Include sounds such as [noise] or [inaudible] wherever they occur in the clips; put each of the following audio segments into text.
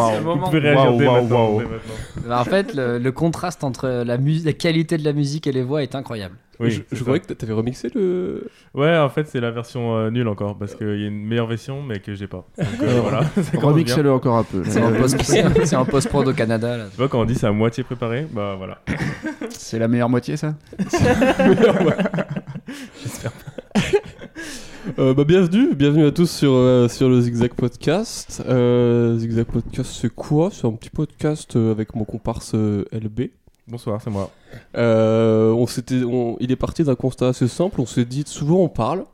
Waouh. le moment. Vous pouvez réagir dès maintenant, waouh. dès maintenant. Bah, en fait, le, le contraste entre la, mus- la qualité de la musique et les voix est incroyable. Oui, je croyais que t'avais remixé le. Ouais, en fait, c'est la version euh, nulle encore parce qu'il y a une meilleure version, mais que j'ai pas. Donc euh, voilà. [laughs] ça commence bien. Remixez-le encore un peu. C'est en post- [laughs] c'est en post-prod au Canada. Là. Tu vois, quand on dit c'est à moitié préparé, bah voilà. C'est la meilleure moitié, ça? [laughs] Euh, bah, bienvenue, bienvenue à tous sur, euh, sur le Zigzag Podcast. Euh, Zigzag Podcast, c'est quoi? C'est un petit podcast avec mon comparse LB. Bonsoir, c'est moi. On s'était, il est parti d'un constat assez simple. On s'est dit souvent on parle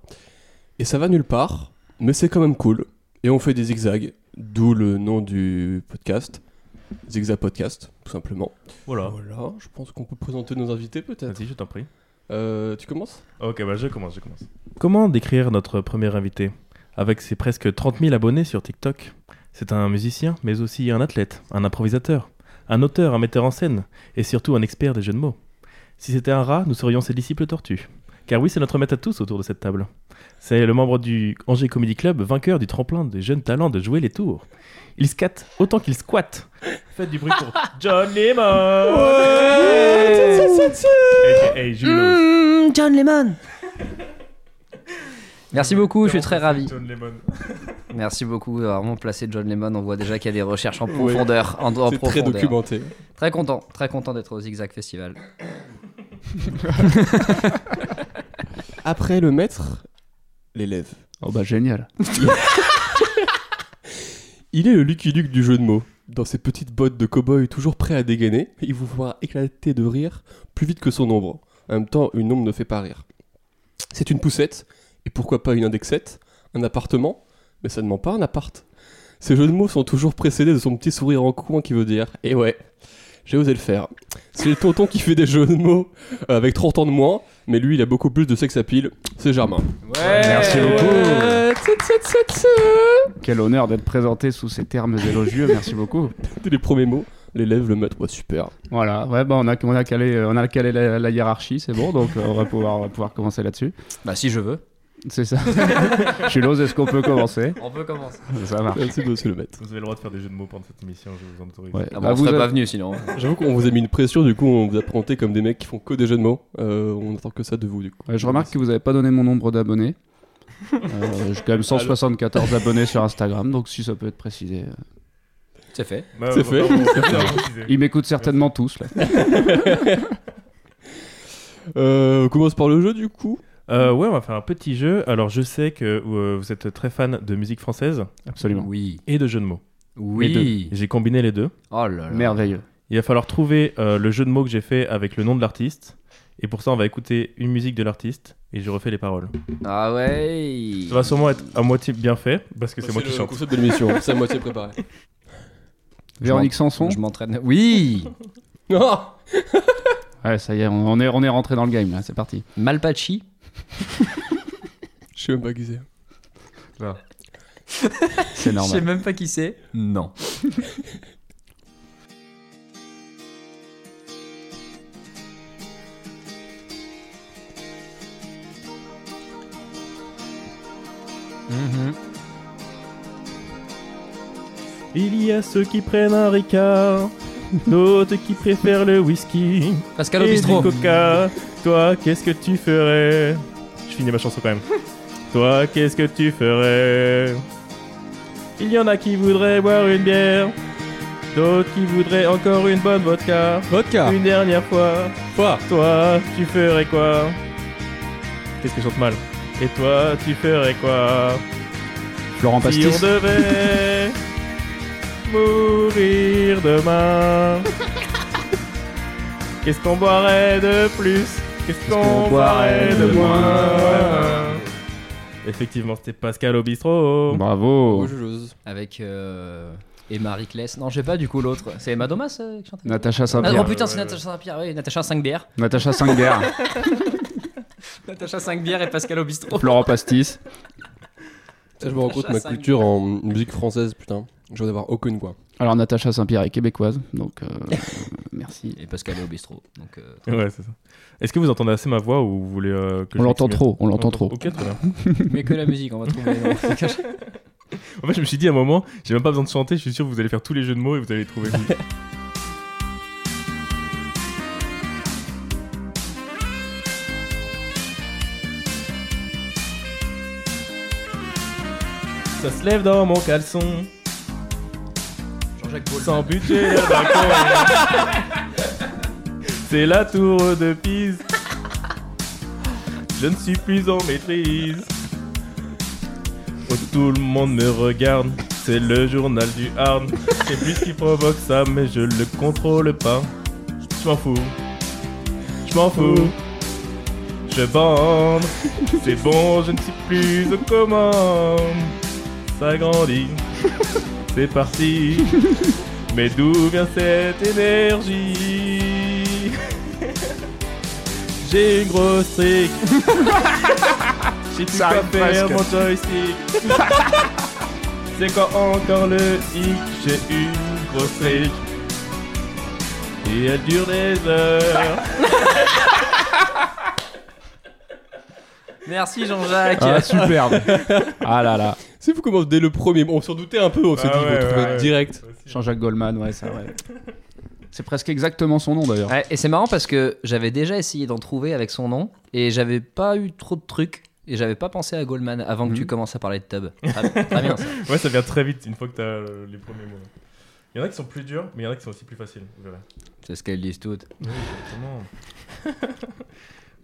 et ça va nulle part, mais c'est quand même cool. Et on fait des zigzags, d'où le nom du podcast, Zigzag Podcast, tout simplement. Voilà. Voilà, je pense qu'on peut présenter nos invités peut-être. Vas-y, je t'en prie. Euh, tu commences? Ok, bah je commence, je commence. Comment décrire notre premier invité? Avec ses presque 30 000 abonnés sur TikTok, c'est un musicien, mais aussi un athlète, un improvisateur, un auteur, un metteur en scène, et surtout un expert des jeux de mots. Si c'était un rat, nous serions ses disciples tortues. Car oui, c'est notre maître à tous autour de cette table. C'est le membre du Angers Comedy Club, vainqueur du tremplin des jeunes talents de jouer les tours. Il scatte autant qu'il squatte. Faites du bruit pour [laughs] John Lemon Hey, Jules. Mmh, John Lemon Merci beaucoup, je suis très ravi. John Lemon. Merci beaucoup d'avoir vraiment placé John Lemon. On voit déjà qu'il y a des recherches en profondeur. En, en C'est très profondeur. documenté. Très content, très content d'être au Zigzag Festival. [laughs] Après le maître, l'élève. Oh bah génial. [laughs] Il est le Lucky Luke du jeu de mots. Dans ses petites bottes de cow-boy toujours prêt à dégainer, il vous fera éclater de rire plus vite que son ombre. En même temps, une ombre ne fait pas rire. C'est une poussette, et pourquoi pas une indexette? Un appartement? Mais ça ne ment pas un appart. Ces jeux de mots sont toujours précédés de son petit sourire en coin qui veut dire Eh ouais, j'ai osé le faire. C'est le tonton qui fait des jeux de mots euh, avec 30 ans de moins, mais lui il a beaucoup plus de sexe à pile, c'est Germain. Merci beaucoup. Quel honneur d'être présenté sous ces termes élogieux. Merci beaucoup. [laughs] Les premiers mots, l'élève, le maître, ouais, super. Voilà. Ouais, bah on a, on a calé, on a calé la, la hiérarchie, c'est bon. Donc euh, on va pouvoir, on va pouvoir commencer là-dessus. Bah, si je veux. C'est ça. [laughs] Julos, est-ce qu'on peut commencer On peut commencer. Ça marche. Merci monsieur le maître. Vous avez le droit de faire des jeux de mots pendant cette émission, je vous en autorise. Ouais. Ah, Bah, bon, on vous serait êtes- pas venu sinon. J'avoue qu'on vous a mis une pression, du coup on vous a présenté comme des mecs qui font que des jeux de mots. Euh, on attend que ça de vous du coup. Ouais, je remarque que vous n'avez pas donné mon nombre d'abonnés. Euh, J'ai quand même [laughs] 174 abonnés sur Instagram, donc si ça peut être précisé. euh. C'est fait. Bah, C'est fait. [laughs] Ils m'écoutent certainement tous. Là. Euh, on commence par le jeu du coup. Euh, ouais, on va faire un petit jeu. Alors, je sais que euh, vous êtes très fan de musique française Absolument. Oui. et de jeux de mots. Oui. J'ai combiné les deux. Oh là là. Merveilleux. Il va falloir trouver euh, le jeu de mots que j'ai fait avec le nom de l'artiste. Et pour ça, on va écouter une musique de l'artiste et je refais les paroles. Ah ouais. Ça va sûrement être à moitié bien fait parce que c'est moi qui le chante. concept de l'émission, c'est à moitié préparé. [laughs] Véronique Sanson Je m'entraîne. Oui. [laughs] Oh Ouais, ça y est, on on est, on est rentré dans le game là, c'est parti. Malpachi. Je sais même pas qui c'est. [laughs] C'est Je sais normal. même pas qui c'est. Non. Mhm. Il y a ceux qui prennent un Ricard, d'autres qui préfèrent le whisky Pascal et du coca. Toi, qu'est-ce que tu ferais Je finis ma chanson quand même. [laughs] Toi, qu'est-ce que tu ferais Il y en a qui voudraient boire une bière, d'autres qui voudraient encore une bonne vodka. Vodka Une dernière fois, Quoi toi, tu ferais quoi Qu'est-ce que je chante mal Et toi, tu ferais quoi Florent Si Pastis. on devait [laughs] mourir demain, [laughs] qu'est-ce qu'on boirait de plus Qu'est-ce qu'on boirait de moins Effectivement, c'était Pascal au bistrot. Bravo. Avec euh, Emma Rickless. Non, je sais pas du coup l'autre. C'est Emma Domas euh, qui chantait Natacha Ah, Saint-Pierre. oh putain, c'est Natacha Saint-Pierre. Oui, Natacha 5 bières. Natacha Saint-Pierre. [laughs] Natacha 5 bières et Pascal Obistro. Florent Pastis. Ça, je me rends compte, ma culture en musique française, putain. Je dois avoir aucune quoi. Alors Natacha Saint-Pierre est québécoise, donc euh, [laughs] merci. Et Pascal Obistro. Donc, euh, Ouais, c'est ça. Est-ce que vous entendez assez ma voix ou vous voulez euh, que On je l'entend trop, on l'entend trop. Ok, très bien. [laughs] mais que la musique, on va trouver. non. [laughs] En fait, je me suis dit à un moment, j'ai même pas besoin de chanter, je suis sûr que vous allez faire tous les jeux de mots et vous allez les trouver. Ça se lève dans mon caleçon. Jean-Jacques Sans budget, balcon. [laughs] C'est la tour de Pise. Je ne suis plus en maîtrise. Oh, tout le monde me regarde. C'est le journal du Hard. Je sais plus ce qui provoque ça, mais je le contrôle pas. Je m'en fous. Je m'en fous. Je bande. C'est bon, je ne suis plus aux commandes. Ça grandit. C'est parti. [laughs] Mais d'où vient cette énergie? J'ai une grosse trick. [laughs] J'ai plus arrive faire mon joystick. [laughs] C'est quoi encore le hic J'ai une grosse trick. Et elle dure des heures. Merci Jean-Jacques. Ah, superbe. Ah là là. C'est fou comment dès le premier, on s'en doutait un peu, on s'est Ah dit, ouais, trouver ouais, ouais. direct. Jean-Jacques Goldman, ouais, c'est vrai. C'est presque exactement son nom d'ailleurs. Ouais, et c'est marrant parce que j'avais déjà essayé d'en trouver avec son nom et j'avais pas eu trop de trucs et j'avais pas pensé à Goldman avant que tu Mhm. commences à parler de Tub. [laughs] Très, très bien ça. Ouais, ça vient très vite une fois que t'as euh, les premiers mots. Il y en a qui sont plus durs, mais il y en a qui sont aussi plus faciles. C'est ce qu'elles disent toutes. Oui, exactement. [laughs]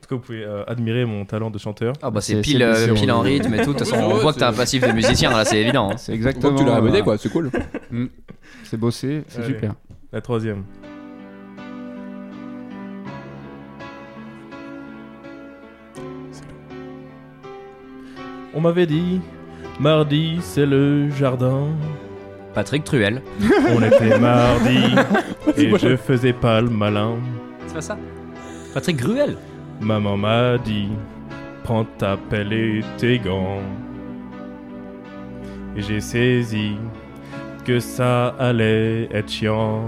en tout cas, vous pouvez euh, admirer mon talent de chanteur. Ah bah c'est pile, c'est- euh, pile en rythme et tout. De toute façon, on voit que t'as un passif de musicien là, c'est évident. hein. [laughs] C'est exactement. que tu l'as ramené euh, quoi, c'est cool. [laughs] C'est bossé, c'est Allez. super. La troisième. On m'avait dit, mardi c'est le jardin. Patrick Truel. On était mardi [laughs] et je faisais pas le malin. C'est pas ça? Patrick Gruel? Maman m'a dit, prends ta pelle et tes gants. Et j'ai saisi que ça allait être chiant.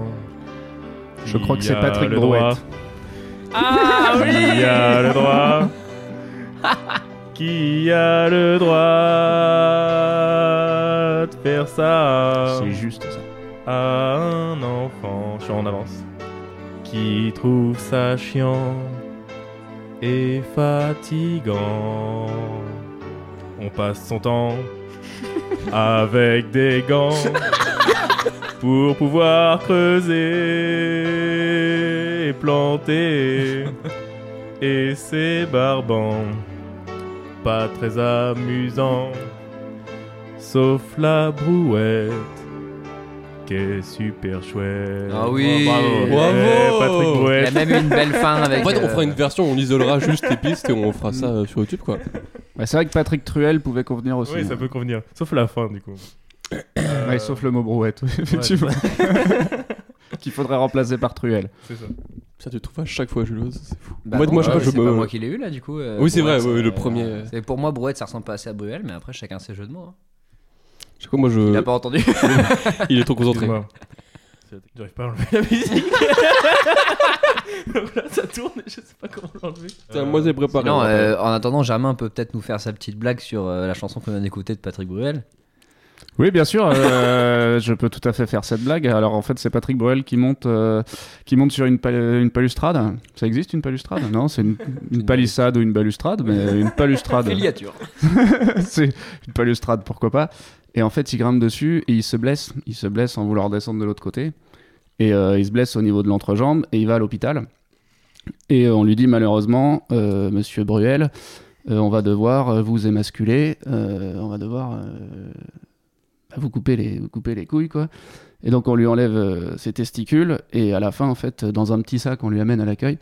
Je crois que Qui c'est a Patrick le droit. Ah Qui a le droit [laughs] Qui a le droit de faire ça? C'est juste ça. à un enfant Je suis en avance. Qui trouve ça chiant? Et fatigant On passe son temps [laughs] avec des gants pour pouvoir creuser et planter. Et c'est barbant, pas très amusant, sauf la brouette est super chouette. Ah oui. bravo, Bravo. Ouais, Patrick Il y a même eu une belle fin avec. En fait, on euh, fera une version, on isolera juste les pistes et on fera ça euh, sur YouTube quoi. Ouais, c'est vrai que Patrick Truel pouvait convenir aussi. Oui, ça peut convenir, sauf la fin du coup. [coughs] Ouais, sauf le mot brouette, effectivement. [laughs] Qu'il faudrait remplacer par Truel. C'est ça. Ça, tu trouves à chaque fois, Jules, c'est fou. bah moi, non, moi, je bah, pas, je c'est me. pas moi qui l'ai eu là du coup. euh, Oui, c'est vrai, ouais, le premier. C'est pour moi Brouette, ça ressemble pas assez à Bruel, mais après chacun ses jeux de mots. hein. Je sais quoi, moi, Il a pas entendu. [laughs] Il est trop concentré. J'arrive pas à enlever la [laughs] musique. Donc là, ça tourne et je sais pas comment l'enlever. Putain, Moi, j'ai préparé. Non, euh, en attendant, Germain peut peut-être nous faire sa petite blague sur euh, la chanson qu'on vient d'écouter de Patrick Bruel. Oui, bien sûr, euh, je peux tout à fait faire cette blague. Alors en fait, c'est Patrick Bruel qui monte, euh, qui monte sur une, pal- une balustrade. Ça existe une balustrade? Non, c'est une, une palissade ou une balustrade, mais une [laughs] balustrade. Filiature. c'est une balustrade, pourquoi pas. Et en fait, il grimpe dessus et il se blesse. Il se blesse en voulant descendre de l'autre côté. Et euh, il se blesse au niveau de l'entrejambe et il va à l'hôpital. Et euh, on lui dit malheureusement, euh, Monsieur Bruel, on va devoir vous émasculer, on va devoir bah, vous couper les, couilles, quoi. Et donc on lui enlève ses testicules et à la fin, en fait, dans un petit sac, on lui amène à l'accueil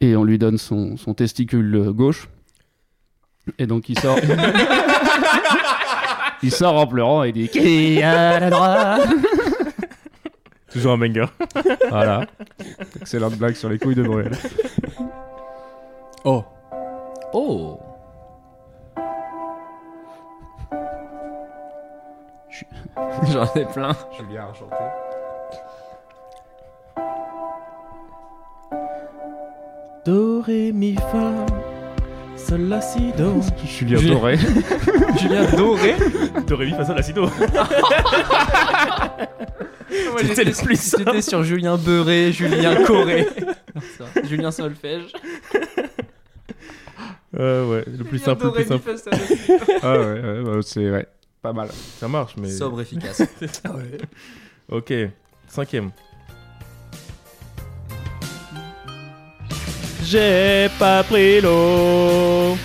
et on lui donne son, son testicule gauche. Et donc il sort. [laughs] il sort en pleurant et dit Qui a le droit? Toujours un banger. Voilà. Excellente blague sur les couilles de Bruel. Oh, Oh [laughs] J'en ai plein. Julien a chanté. Do, ré, mi, fa. Sol la si do. [laughs] Julien Julien- Doré. [laughs] Julien Doré. Do ré mi fa sol la si do. [laughs] C'était le plus J'étais sur Julien Beurré, Julien Coré. Non. Julien Solfège. Euh, ouais, le plus simple, le plus simple. ah ouais, ouais, bah, c'est ouais, pas mal. Ça marche, mais. Sobre, efficace. Ok, cinquième. J'ai pas pris l'eau,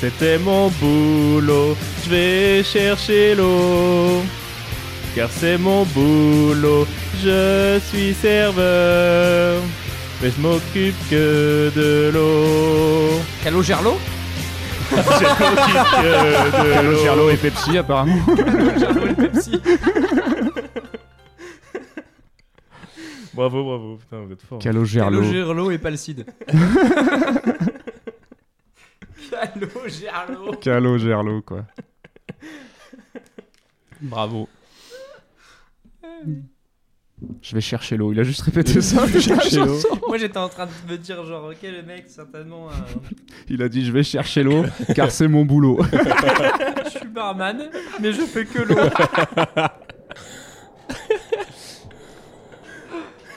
c'était mon boulot. Je vais chercher l'eau, car c'est mon boulot. Je suis serveur, mais je m'occupe que de l'eau. Calo Gerlo [laughs] Je m'occupe que de l'eau. Gerlo et Pepsi apparemment. Gerlo et Pepsi. Bravo, bravo, putain, vous êtes fort. Calo Gerlo. Calo Gerlo et Palcide. [laughs] Calo Gerlo. Calo Gerlo quoi. Bravo. Je vais chercher l'eau. Il a juste répété ça. [laughs] Je vais chercher l'eau. Moi j'étais en train de me dire genre ok le mec certainement euh, Il a dit je vais chercher l'eau car c'est mon boulot. [laughs] je suis barman mais je fais que l'eau.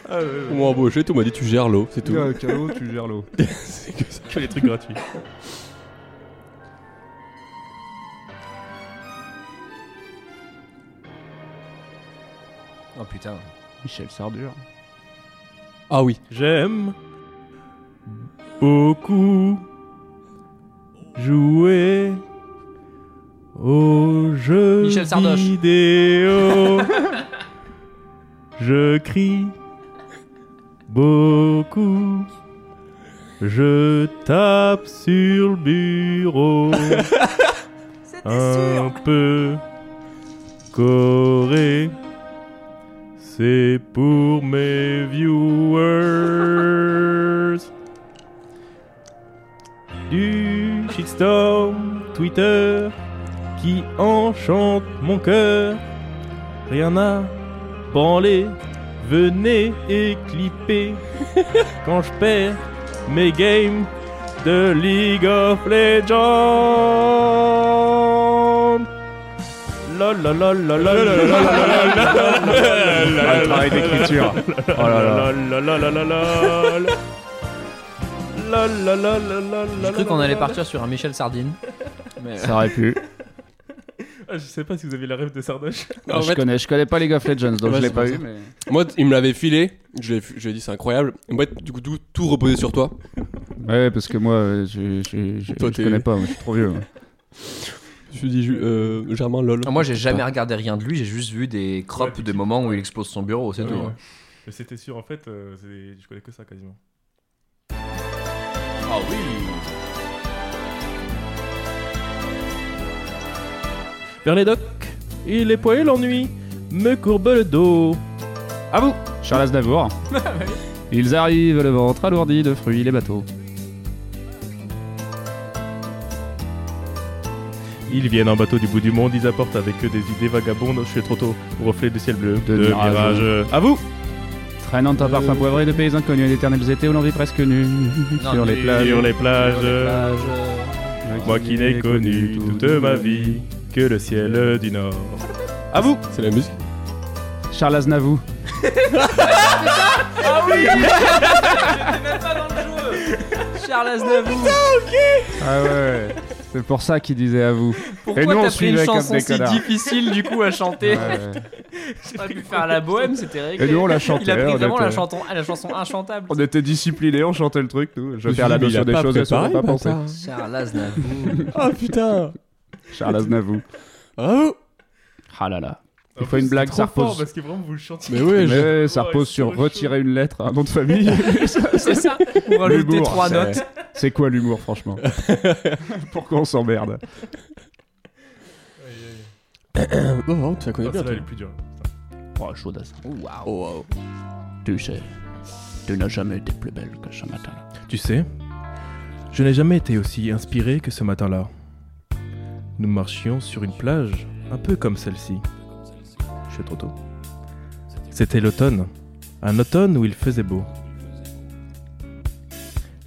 On m'a embauché, tout m'a dit tu gères l'eau, c'est tout. Calo, tu gères l'eau. [laughs] C'est que ça. Que les trucs gratuits. Oh putain. Michel Sardure. Ah oui. J'aime beaucoup jouer aux jeux Michel Sardoche. vidéo. [laughs] Je crie beaucoup. Je tape sur le bureau. [laughs] Un peu coré. C'est pour mes viewers. Du shitstorm Twitter qui enchante mon cœur. Rien à branler. Venez et quand je perds mes games de League of Legends. Travail d'écriture. Cru qu'on allait partir sur un Michel Sardine. Ça aurait pu. Ah, je sais pas si vous avez la rêve de Sardoche. [laughs] En je fait, connais, je connais pas League of Legends donc [laughs] Ouais, je l'ai c'est pas pour eu. ça. Mais... moi, il me l'avait filé. Je l'ai je lui ai dit c'est incroyable. Et moi, du coup, tout, tout reposait sur toi. Ouais, parce que moi, euh, je, je, je, Toi, je t'es- connais pas, moi, je suis trop vieux. moi. [laughs] Je me suis dit, Ju- euh, Germain, lol. moi j'ai jamais regardé rien de lui, j'ai juste vu des crops Ouais, de moments où il explose son bureau, c'est Ouais, tout. ouais. hein. Mais C'était sûr, en fait, euh, c'est- je connais que ça quasiment. Ah oui. Vers les docks, et les poils l'ennui me courbe le dos. À vous, Charles Aznavour. [laughs] Ils arrivent, le ventre alourdi de fruits, les bateaux. Ils viennent en bateau du bout du monde, ils apportent avec eux des idées vagabondes. Je suis trop tôt au reflet du ciel bleu. De mirage. À vous Traînant un parfum poivré de pays inconnus et d'éternels étés où l'on vit presque nu. Non, sur les plages. Sur les plages. Sur les plages, euh, Moi qui n'ai connu toute ma vie que le ciel du Nord. À vous C'est la musique. Charles Aznavour. [laughs] Ah oui J'étais même pas dans le jeu Charles Aznavour Ah ouais, c'est pour ça qu'il disait à vous. Pourquoi nous, on t'as pris suivait une comme chanson des si difficile du coup à chanter Ouais. T'aurais pu faire la bohème, c'était réglé. Et nous, on l'a chanté. Il a pris vraiment était- la, chanson, ah, la chanson inchantable. On était disciplinés, on chantait le truc, nous. Je vais faire la notion des pas choses, seront préparé, pas bâtard. Charles Aznavour. Ah putain. Charles Aznavour. Bravo. Ah là là. Il faut plus, une blague, c'est ça repose. parce que vraiment vous le chantiez. Mais Mais je- ça Ouais, repose c'est sur trop retirer une lettre à un nom de famille. [laughs] C'est ça Pour rajouter L'humour, trois c'est- notes. C'est quoi l'humour, franchement [laughs] Pourquoi on s'emmerde [coughs] Oh, tu la connais bien. toi. plus dure. Oh, chaudasse. Waouh. Oh, wow. Tu sais, tu n'as jamais été plus belle que ce matin. Tu sais, je n'ai jamais été aussi inspiré que ce matin-là. Nous marchions sur une plage, un peu comme celle-ci. Je suis trop tôt. C'était l'automne. Un automne où il faisait beau.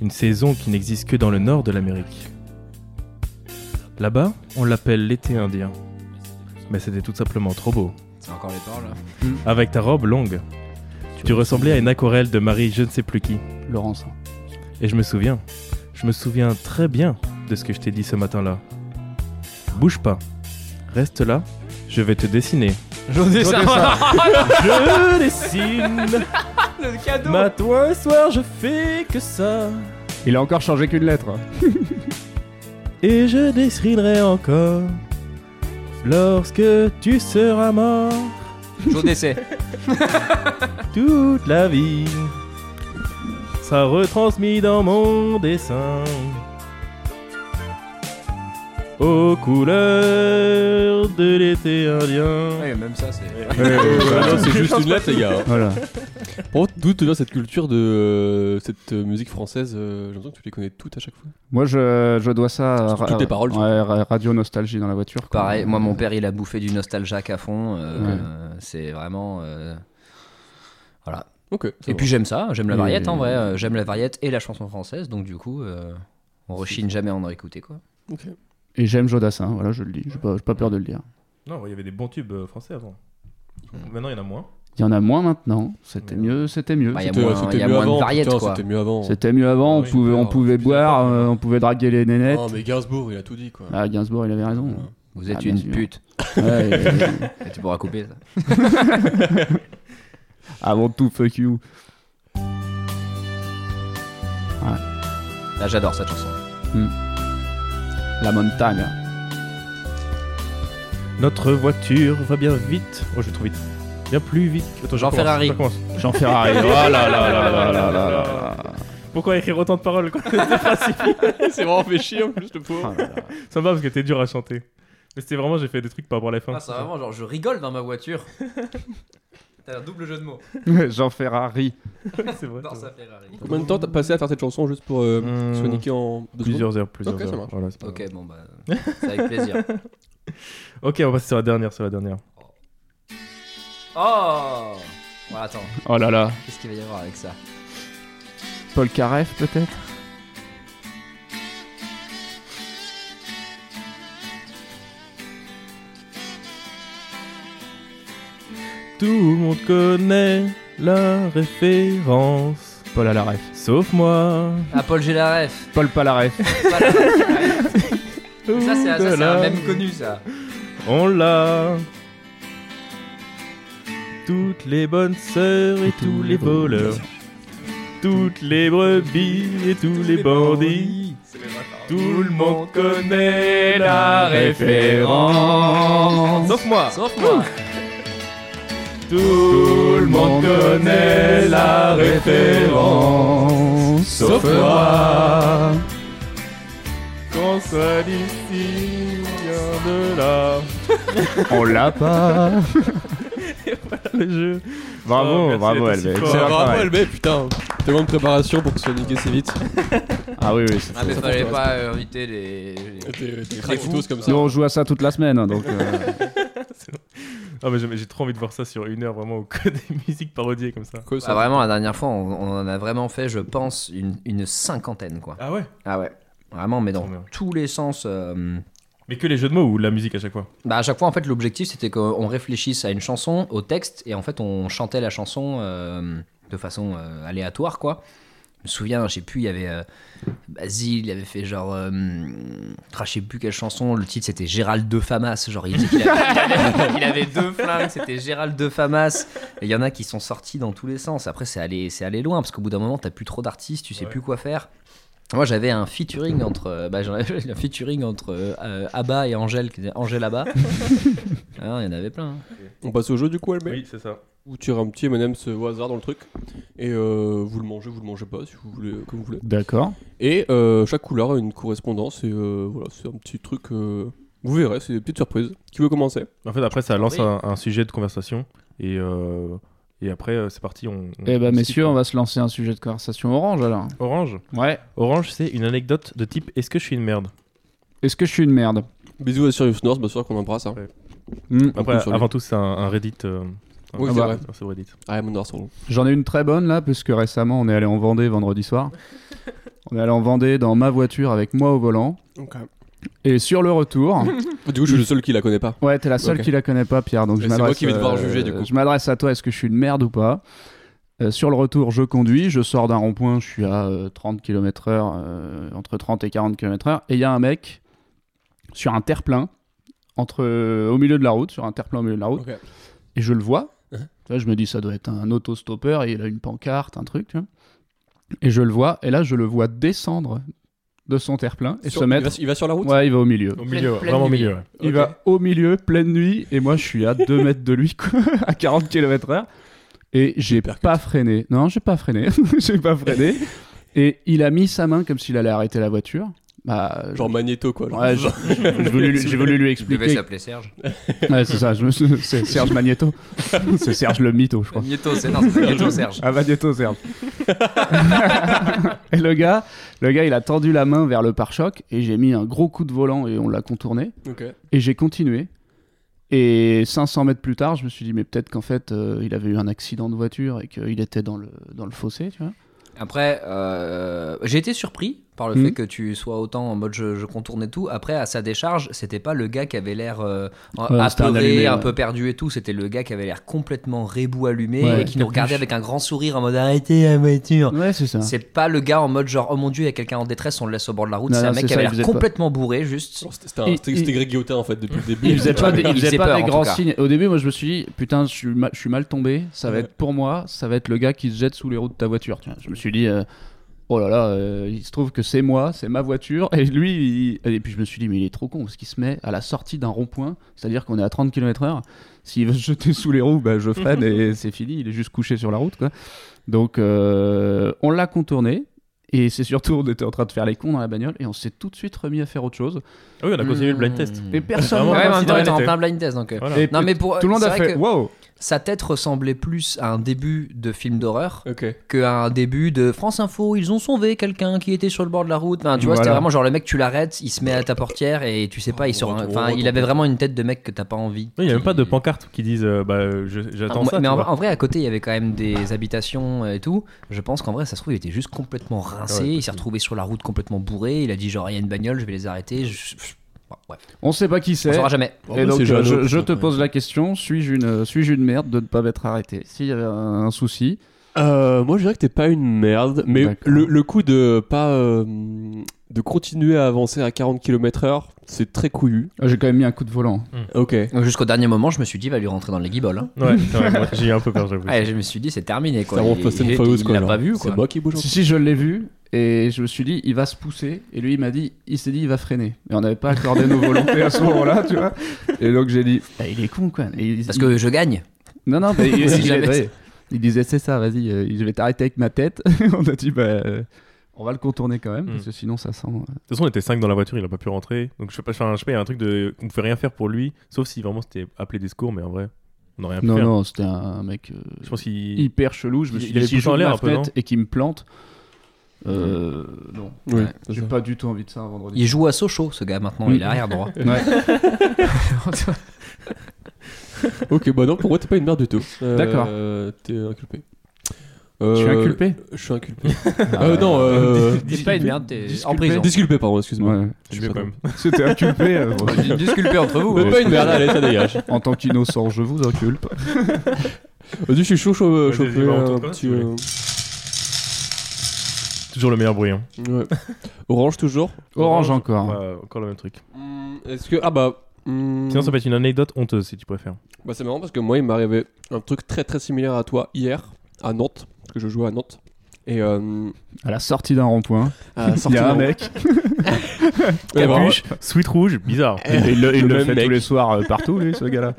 Une saison qui n'existe que dans le nord de l'Amérique. Là-bas, on l'appelle l'été indien. Mais c'était tout simplement trop beau. C'est encore les paroles. là. Avec ta robe longue, tu ressemblais à une aquarelle de Marie je ne sais plus qui. Laurence. Et je me souviens, je me souviens très bien de ce que je t'ai dit ce matin-là. Bouge pas, reste là, je vais te dessiner. Je dessin. [laughs] Je dessine, le cadeau. matin et soir je fais que ça. Il a encore changé qu'une lettre. [laughs] Et je dessinerai encore lorsque tu seras mort Jour d'essai. [laughs] toute la vie. Ça retransmis dans mon dessin. Aux couleurs de l'été indien. Ouais, même ça, c'est. Ah [laughs] non, c'est juste une [laughs] lettre, les gars. Voilà. Contre, d'où te vient cette culture de euh, cette euh, musique française euh, J'ai l'impression que tu les connais toutes à chaque fois. Moi, je, je dois ça à toutes les paroles, Radio Nostalgie dans la voiture. quoi. Pareil, moi mon père il a bouffé du nostalgiaque à fond. euh, Ouais. euh, c'est vraiment. euh, Voilà. Ok. ça Et va. puis j'aime ça, j'aime la Et- variette en vrai. J'aime la variette et la chanson française, donc du coup, euh, on rechigne jamais à en écouter quoi. Ok. Et j'aime Jodassin, voilà, je le dis. J'ai pas, j'ai pas peur de le dire. Non, il y avait des bons tubes euh, français avant. Maintenant, il y en a moins. Il y en a moins maintenant. C'était Ouais. mieux, c'était mieux. Bah, il y a C'était- moins, c'était il y a mieux moins avant, de putain, quoi. C'était mieux avant. C'était mieux avant, on Oui, pouvait, on alors, pouvait boire, euh, on pouvait draguer les nénettes. Oh, mais Gainsbourg, il a tout dit quoi. Ah, Gainsbourg, il avait raison. Vous êtes Ah, bien une sûr. pute. Ouais, et- [laughs] Et tu pourras couper ça. [laughs] avant tout, fuck you. Là j'adore cette chanson la montagne. Notre voiture va bien vite. Oh, je vais trop vite. Bien plus vite. Attends, Jean Ferrari. Jean Ferrari. Oh là là là là là là là. Pourquoi écrire autant de paroles quoi? [laughs] [laughs] C'est vraiment fait chier en plus le pauvre. Oh ça va parce que t'es dur à chanter. Mais c'était vraiment, j'ai fait des trucs par rapport à la fin. Ah, c'est vraiment genre, je rigole dans ma voiture. [laughs] T'as un double jeu de mots. Jean Ferrari. [laughs] c'est vrai. Dans c'est sa vrai. Ferrari. Combien de temps t'as passé à faire cette chanson juste pour euh, Hmm. se niquer en deux secondes Plusieurs heures, plusieurs Ok, ça heures. marche. Voilà, Ok, grave. bon bah, c'est avec plaisir. [laughs] Ok, on va passer sur la dernière, sur la dernière. Oh Ouais, attends, Oh là là. qu'est-ce qu'il va y avoir avec ça? Paul Caref, peut-être? Tout le monde connaît la référence, Paul à la ref. sauf moi. Ah, Paul Gélaref. Paul Palaref. Voilà. ça, c'est ça, c'est un même connu, ça. On l'a. Toutes les bonnes sœurs et tous les voleurs. Toutes les brebis et tous les bandits. Tout le monde connaît la référence. Sauf moi. Sauf moi. Tout le monde connaît la référence. Sauf moi. Qu'on soit d'ici, bien de là. [laughs] On l'a pas. Le jeu. Bravo, Oh, bravo, LB. Bravo. LB, putain. Tellement de préparation pour que ce soit niqué si vite. [laughs] Ah oui, oui. c'est- Ah, mais Ça, fallait pas inviter les. les- fous. tous comme ça. Nous, on joue à ça toute la semaine, hein, donc. euh, [laughs] Ah, mais j'ai trop envie de voir ça sur une heure, vraiment, au que des [laughs] musiques parodiées comme ça. Quoi, Ah, vraiment, la dernière fois, on, on en a vraiment fait, je pense, une, une cinquantaine, quoi. Ah ouais? Ah ouais. Vraiment, mais dans tous les sens. euh, Mais que les jeux de mots ou la musique à chaque fois? Bah à chaque fois en fait l'objectif c'était qu'on réfléchisse à une chanson, au texte et en fait on chantait la chanson euh, de façon euh, aléatoire quoi. Je me souviens, je sais plus, il y avait euh, Basile, il avait fait genre, euh, ah, je sais plus quelle chanson, le titre c'était Gérald de Famas, genre il, dit qu'il avait, il avait- il avait deux flingues, c'était Gérald de Famas. Et il y en a qui sont sortis dans tous les sens. Après c'est allé, c'est allé loin parce qu'au bout d'un moment t'as plus trop d'artistes, tu sais Ouais. plus quoi faire. Moi j'avais un featuring entre, euh, bah, j'en avais un featuring entre euh, Abba et Angèle, qui était Angèle Abba. [laughs] Ah, il y en avait plein. hein. On passe au jeu du coup, LB Oui, c'est ça. Vous tirez un petit M&M's au hasard dans le truc. Et euh, vous le mangez, vous le mangez pas, si vous voulez, comme vous voulez. D'accord. Et euh, chaque couleur a une correspondance. Et euh, voilà, c'est un petit truc. euh, Vous verrez, c'est des petites surprises. Qui veut commencer? En fait, après, ça lance Oui. un, un sujet de conversation. Et, euh, et après, c'est parti. On, on- Eh ben, on messieurs, on va se lancer un sujet de conversation orange alors. Orange? Ouais. Orange, c'est une anecdote de type Est-ce que je suis une merde? Est-ce que je suis une merde? Bisous à Sirius North, bien sûr qu'on embrasse. Hein. Ouais. Hmm. Après, avant tout, c'est un, un Reddit. Euh, Oui, Ah c'est bah. vrai. Ah. J'en ai une très bonne là, puisque récemment on est allé en Vendée vendredi soir. [laughs] on est allé en Vendée dans ma voiture avec moi au volant. Et sur le retour, [laughs] Du coup, je suis le seul qui la connaît pas. ouais, t'es la seule Ok. qui la connaît pas, Pierre. Donc c'est moi m'adresse, qui vais devoir euh, juger, du coup. Je m'adresse à toi. Est-ce que je suis une merde ou pas? Euh, Sur le retour, je conduis. Je sors d'un rond-point. Je suis à euh, 30 km/h, euh, entre 30 et 40 km/h. Et il y a un mec sur un terre-plein, entre, euh, au milieu de la route, sur un terre-plein au milieu de la route. Ok. Et je le vois. Tu vois, je me dis, ça doit être un autostoppeur et il a une pancarte, un truc. tu vois. Et je le vois. Et là, je le vois descendre de son terre-plein et Sur- se il mettre. va, il va sur la route? Ouais, il va au milieu. Au milieu, pleine vraiment au nuit. milieu. ouais. Il va au milieu, pleine nuit, et moi je suis à 2 [laughs] mètres de lui, à 40 km/h. Et j'ai pas freiné. Non, j'ai pas freiné. [laughs] j'ai pas freiné. Et il a mis sa main comme s'il allait arrêter la voiture. Bah, Genre Magneto, quoi. genre. Ouais, j'ai [laughs] voulu, lui- j'ai voulu lui Il devait expliquer. s'appeler Serge. Ouais, c'est ça, je me suis- c'est Serge Magneto. [laughs] c'est Serge le mytho, je crois. Magneto, c'est non, c'est Magneto, Serge. Ah, Magneto, Serge. [laughs] et le gars, le gars, il a tendu la main vers le pare-choc et j'ai mis un gros coup de volant et on l'a contourné. Et j'ai continué. Et 500 mètres plus tard, je me suis dit, mais peut-être qu'en fait, euh, il avait eu un accident de voiture et qu'il était dans le, dans le fossé, tu vois. Après, euh, j'ai été surpris par le Mhm. fait que tu sois autant en mode je, je contourne et tout. Après, à sa décharge, c'était pas le gars qui avait l'air euh, Ouais, apeuré, allumé, un ouais. peu perdu et tout. C'était le gars qui avait l'air complètement rebou allumé Ouais, et qui nous regardait avec un grand sourire en mode arrêtez la voiture. Ouais, c'est ça. C'est pas le gars en mode genre oh mon dieu, il y a quelqu'un en détresse, on le laisse au bord de la route. C'est un mec qui avait l'air complètement bourré, juste. C'était Greg Guillotin, en fait, depuis le [laughs] début. Il faisait pas des, il Il faisait faisait pas peur, des en grands signes. Au début, moi, je me suis dit, putain, je suis, ma- je suis mal tombé. Ça va être pour moi, ça va être le gars qui se jette sous les roues de ta voiture. tu vois. Je me suis dit, euh, oh là là, euh, il se trouve que c'est moi, c'est ma voiture. Et lui, il- et puis je me suis dit, mais il est trop con parce qu'il se met à la sortie d'un rond-point, c'est-à-dire qu'on est à 30 km/h. S'il veut se jeter sous les roues, bah, je freine et [laughs] c'est fini. Il est juste couché sur la route, quoi. Donc, euh, on l'a contourné. Et c'est surtout, on était en train de faire les cons dans la bagnole et on s'est tout de suite remis à faire autre chose. Ah oui, on a continué le blind test. Et personne Vraiment, Ouais, n'a mais en plein blind test donc. euh, Voilà. Et Non, mais pour tout le monde a fait que wow. Sa tête ressemblait plus à un début de film d'horreur Ok. qu'à un début de France Info. Ils ont sauvé quelqu'un qui était sur le bord de la route. Enfin, tu vois, c'était vraiment genre le mec, tu l'arrêtes, il se met à ta portière et tu sais pas, il sort. un- Enfin, il avait vraiment une tête de mec que t'as pas envie. Oui, il n'y a même pas de pancarte qui disent euh, bah, Ah, j'attends moi- ça. mais en, vrai, à côté, il y avait quand même des habitations et tout. Je pense qu'en vrai, ça se trouve, il était juste complètement rincé. Ouais, il s'est retrouvé sur la route complètement bourré. Il a dit genre, il y a une bagnole, je vais les arrêter. Je- je- Bon, bref, On sait pas qui on c'est. saura jamais. Et donc, euh, Jeannot, je, je te pose la question suis-je une, merde de ne pas m'être arrêté S'il y avait un, un souci, Euh, moi, je dirais que t'es pas une merde, mais le, le coup de pas euh, de continuer à avancer à 40 km/h, c'est très couillu. euh, j'ai quand même mis un coup de volant. Ok. Donc, Jusqu'au dernier moment, je me suis dit, il va lui rentrer dans les guibolles. hein. Ouais, j'ai un peu peur, j'avoue. [laughs] Ouais, je me suis dit, c'est terminé quoi. Ça Il- il- Furious, il quoi. pas vu C'est moi qui bouge. Si, si, je l'ai vu. Et je me suis dit, il va se pousser. Et lui, il m'a dit, il s'est dit, il va freiner. Et on n'avait pas accordé nos volontés à ce moment-là, tu vois. Et donc j'ai dit, Ah, il est con, quoi. Et il- Parce il- que je gagne. Non, non, mais il, [laughs] Si il- jamais ouais, c'est- il disait, c'est ça, vas-y, euh, je vais t'arrêter avec ma tête. [laughs] on a dit, bah, euh, on va le contourner quand même, parce que sinon ça sent. euh, De toute façon, on était 5 dans la voiture, il a pas pu rentrer. Donc je sais pas, enfin, je sais pas, il y a un truc de. On pouvait rien faire pour lui, sauf si vraiment c'était appelé des secours, mais en vrai, on n'aurait rien pu Non, faire. non, c'était un mec. euh, Je pense qu'il. hyper chelou. Je me il- suis il dit, si poussé j'ouvre en l'air un peu, et qu'il me plante, euh, non. Oui, Ouais. J'ai pas du tout envie de ça un vendredi. Il joue à Sochaux, ce gars maintenant. Mm. Il est arrière droit. [laughs] Ouais. [laughs] Ok, bah non, pour moi, t'es pas une merde du tout. Euh, D'accord. T'es inculpé. Je suis Euh, inculpé Je suis inculpé. [laughs] Euh, non, euh. Dis pas une merde, t'es en Disculpé. prison. Disculpé, pardon, excuse-moi. Ouais. Je vais quand même. C'était inculpé. euh, bon. Disculpé entre vous. Mais pas une merde, allez, ça dégage. En tant qu'innocent, je vous inculpe. Vas-y, je suis chaud, chaud, Vas-y, Toujours le meilleur bruit. Hein. ouais. [laughs] Orange toujours. Orange encore. Ouais, encore le même truc. Hmm, Est-ce que. Ah bah. hmm, Sinon, ça peut être une anecdote honteuse si tu préfères. Bah c'est marrant parce que moi il m'est arrivé un truc très très similaire à toi hier à Nantes parce que je jouais à Nantes et euh, À la sortie d'un rond-point, à la [laughs] il sortie y a un de- mec. [laughs] Bah, Capuche, sweat rouge, bizarre. Et il le, il Le le même fait mec. tous les soirs euh, partout, lui, ce gars-là.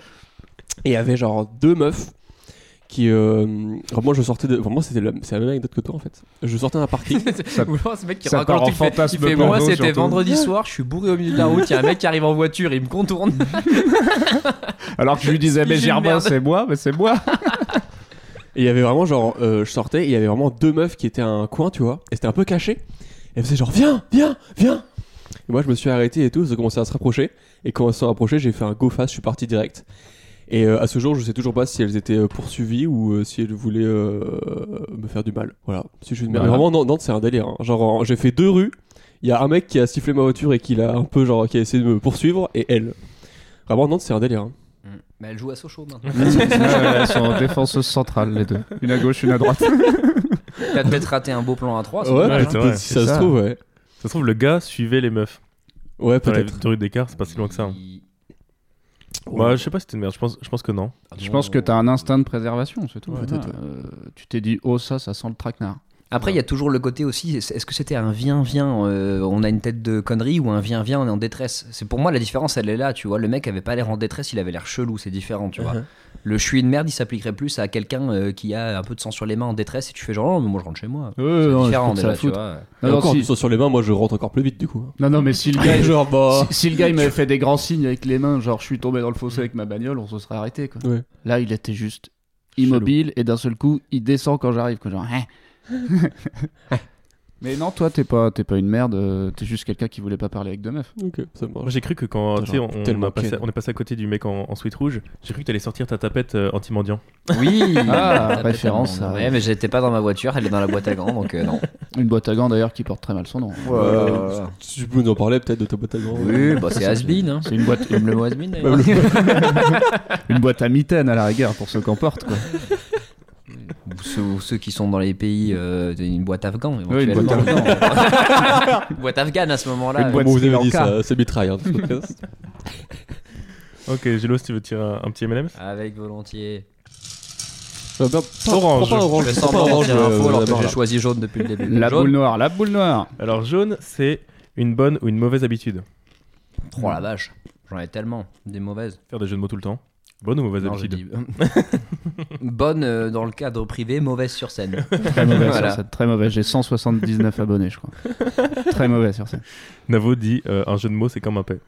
et il y avait genre deux meufs qui euh, alors moi je sortais de vraiment c'était la, c'est la même anecdote que toi en fait. Je sortais d'un parking. [laughs] Ça- [laughs] ce mec qui ça part raconte, en il fait, il fantasme fait, porno, moi c'était surtout. vendredi soir, je suis bourré au milieu de la route, il y a un mec qui arrive en voiture, il me contourne. [laughs] Alors que je lui disais, mais Germain, c'est moi, mais c'est moi. et il y avait vraiment genre euh, je sortais et il y avait vraiment deux meufs qui étaient à un coin tu vois et c'était un peu caché. Et elles faisaient genre viens viens viens. Et moi je me suis arrêté et tout ils ont commencé à se rapprocher. Et quand elles se sont rapprochées j'ai fait un go fast je suis parti direct et euh, à ce jour je sais toujours pas si elles étaient euh, poursuivies ou euh, si elles voulaient euh, me faire du mal voilà si je suis une merde. Voilà. Mais vraiment Nantes Nantes, c'est un délire hein. genre en- j'ai fait deux rues Il y a un mec qui a sifflé ma voiture et qui l'a un peu genre qui a essayé de me poursuivre et elle. Vraiment Nantes c'est un délire. hein. Mais elle joue à Sochaux maintenant. [laughs] Ouais, elles sont défenseuses centrales, les deux. Une à gauche, une à droite. T'as [laughs] peut-être raté un beau plan à 3. Ouais, Ouais, peut-être, vrai. si ça, se trouve ouais. Ça se trouve, le gars suivait les meufs. Ouais Dans la peut-être. théorie d'écart, c'est pas si loin que ça. hein. Bah, je sais pas si c'était une merde, je pense, je pense que non. Je pense que t'as un instinct de préservation, c'est tout. Peut-être, ouais. Euh, tu t'es dit, oh, ça, ça sent le traquenard. Après, il y a toujours le côté aussi, est-ce que c'était un viens-viens, euh, on a une tête de connerie, ou un viens-viens, on est en détresse? C'est pour moi la différence, elle est là, tu vois. Le mec avait pas l'air en détresse, il avait l'air chelou, c'est différent, tu vois. Uh-huh. Le je suis une merde, il s'appliquerait plus à quelqu'un euh, qui a un peu de sang sur les mains en détresse et tu fais genre, oh, mais moi je rentre chez moi. Ouais, C'est non, différent déjà, ça tu vois. Non, non, encore si- du sang sur les mains, moi je rentre encore plus vite du coup. non, non, mais si le gars, [laughs] genre bah. si, si le gars il m'avait fait des grands signes avec les mains, genre je suis tombé dans le fossé avec ma bagnole, on se serait arrêté quoi. Ouais. Là, il était juste immobile et d'un seul coup, il descend quand j'arrive quoi, genre. hein. [laughs] mais non, toi, t'es pas, t'es pas une merde, euh, t'es juste quelqu'un qui voulait pas parler avec deux meufs. Ok, ça marche. Moi, j'ai cru que quand Putain, tu sais, j'aurais on, tellement a passé, on est passé à côté du mec en, en sweat rouge, j'ai cru que t'allais sortir ta tapette euh, anti-mendiant. Oui, [laughs] Ah, peut-être référence, Ouais, mais j'étais pas dans ma voiture, elle est dans la boîte à gants, donc euh, non. [laughs] Une boîte à gants d'ailleurs qui porte très mal son nom. Tu peux nous en parler peut-être de ta boîte à gants Oui, bah c'est has-been, hein. C'est une boîte, Comme le mot has-been, d'ailleurs. une boîte à mitaine à la rigueur pour ceux qui en portent quoi. [laughs] Ou ceux, ceux qui sont dans les pays, euh, une boîte afghan. Oui, une boîte. [laughs] Une boîte afghane à ce moment-là. Une boîte Comme vous avez dit, ça, c'est mitraille hein. [laughs] Ok, Gélo, si tu veux tirer un, un petit M&M's Avec volontiers. Euh, pas- Orange. prends pas orange. Je prends pas orange, euh, info alors que j'ai choisi jaune depuis le début. La jaune boule noire, la boule noire. Alors, jaune, c'est une bonne ou une mauvaise habitude? Oh la vache. J'en ai tellement. Des mauvaises. Faire des jeux de mots tout le temps. Bonne ou mauvaise Non, habitude [laughs] Bonne euh, dans le cadre privé, mauvaise sur scène. Très [laughs] mauvais Voilà. sur scène, très mauvais. J'ai 179 abonnés, je crois. très mauvais sur scène. Navo dit euh, un jeu de mots, c'est comme un paix.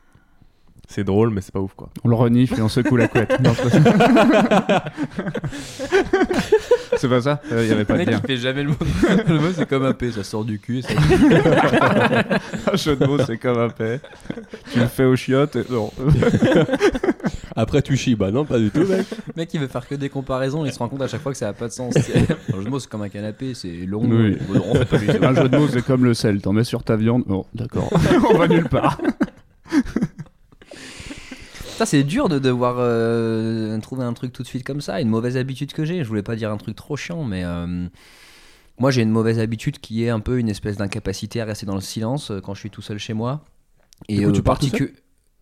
C'est drôle, mais c'est pas ouf quoi. On le renifle et on secoue la couette. [laughs] Non, c'est pas ça. [laughs] Il y avait pas de lien. fait jamais le mot. [laughs] le mot c'est comme un P, ça sort du cul. Ça... [laughs] Un jeu de mots, c'est comme un paix. Tu le fais aux chiottes et... Non. Après, tu chies. Bah non, pas du tout, mec. Le mec il veut faire que des comparaisons, il se rend compte à chaque fois que ça a pas de sens. Un jeu de mots c'est comme un canapé, c'est long. Oui. Fait, pas. Un jeu de mots, c'est comme le sel. T'en mets sur ta viande. Bon, d'accord. on va nulle part. Ça, c'est dur de devoir euh, trouver un truc tout de suite comme ça. Une mauvaise habitude que j'ai. Je voulais pas dire un truc trop chiant, mais euh, moi, j'ai une mauvaise habitude qui est un peu une espèce d'incapacité à rester dans le silence euh, quand je suis tout seul chez moi. Et Du coup, tu pars tout particu-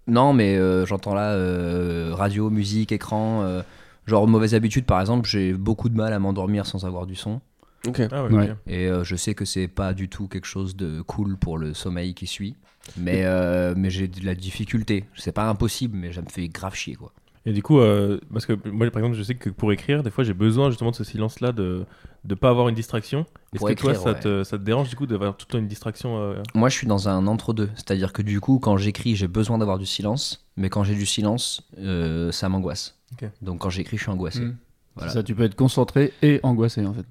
Non, mais euh, j'entends là euh, radio, musique, écran. euh, genre, mauvaise habitude, par exemple, j'ai beaucoup de mal à m'endormir sans avoir du son. Ok. Ah ouais, Ouais. ok. Et euh, je sais que c'est pas du tout quelque chose de cool pour le sommeil qui suit. Mais, euh, mais j'ai de la difficulté. C'est pas impossible, mais ça me fait grave chier, quoi. Et du coup, euh, parce que moi par exemple, je sais que pour écrire, des fois j'ai besoin justement de ce silence-là, de ne pas avoir une distraction. Est-ce que toi, ça, ouais. te, ça te dérange du coup d'avoir tout le temps une distraction euh, Moi, je suis dans un entre-deux. C'est-à-dire que du coup, quand j'écris, j'ai besoin d'avoir du silence. Mais quand j'ai du silence, euh, ça m'angoisse. Donc quand j'écris, je suis angoissé. Mm. Voilà. C'est Ça, tu peux être concentré et angoissé en fait.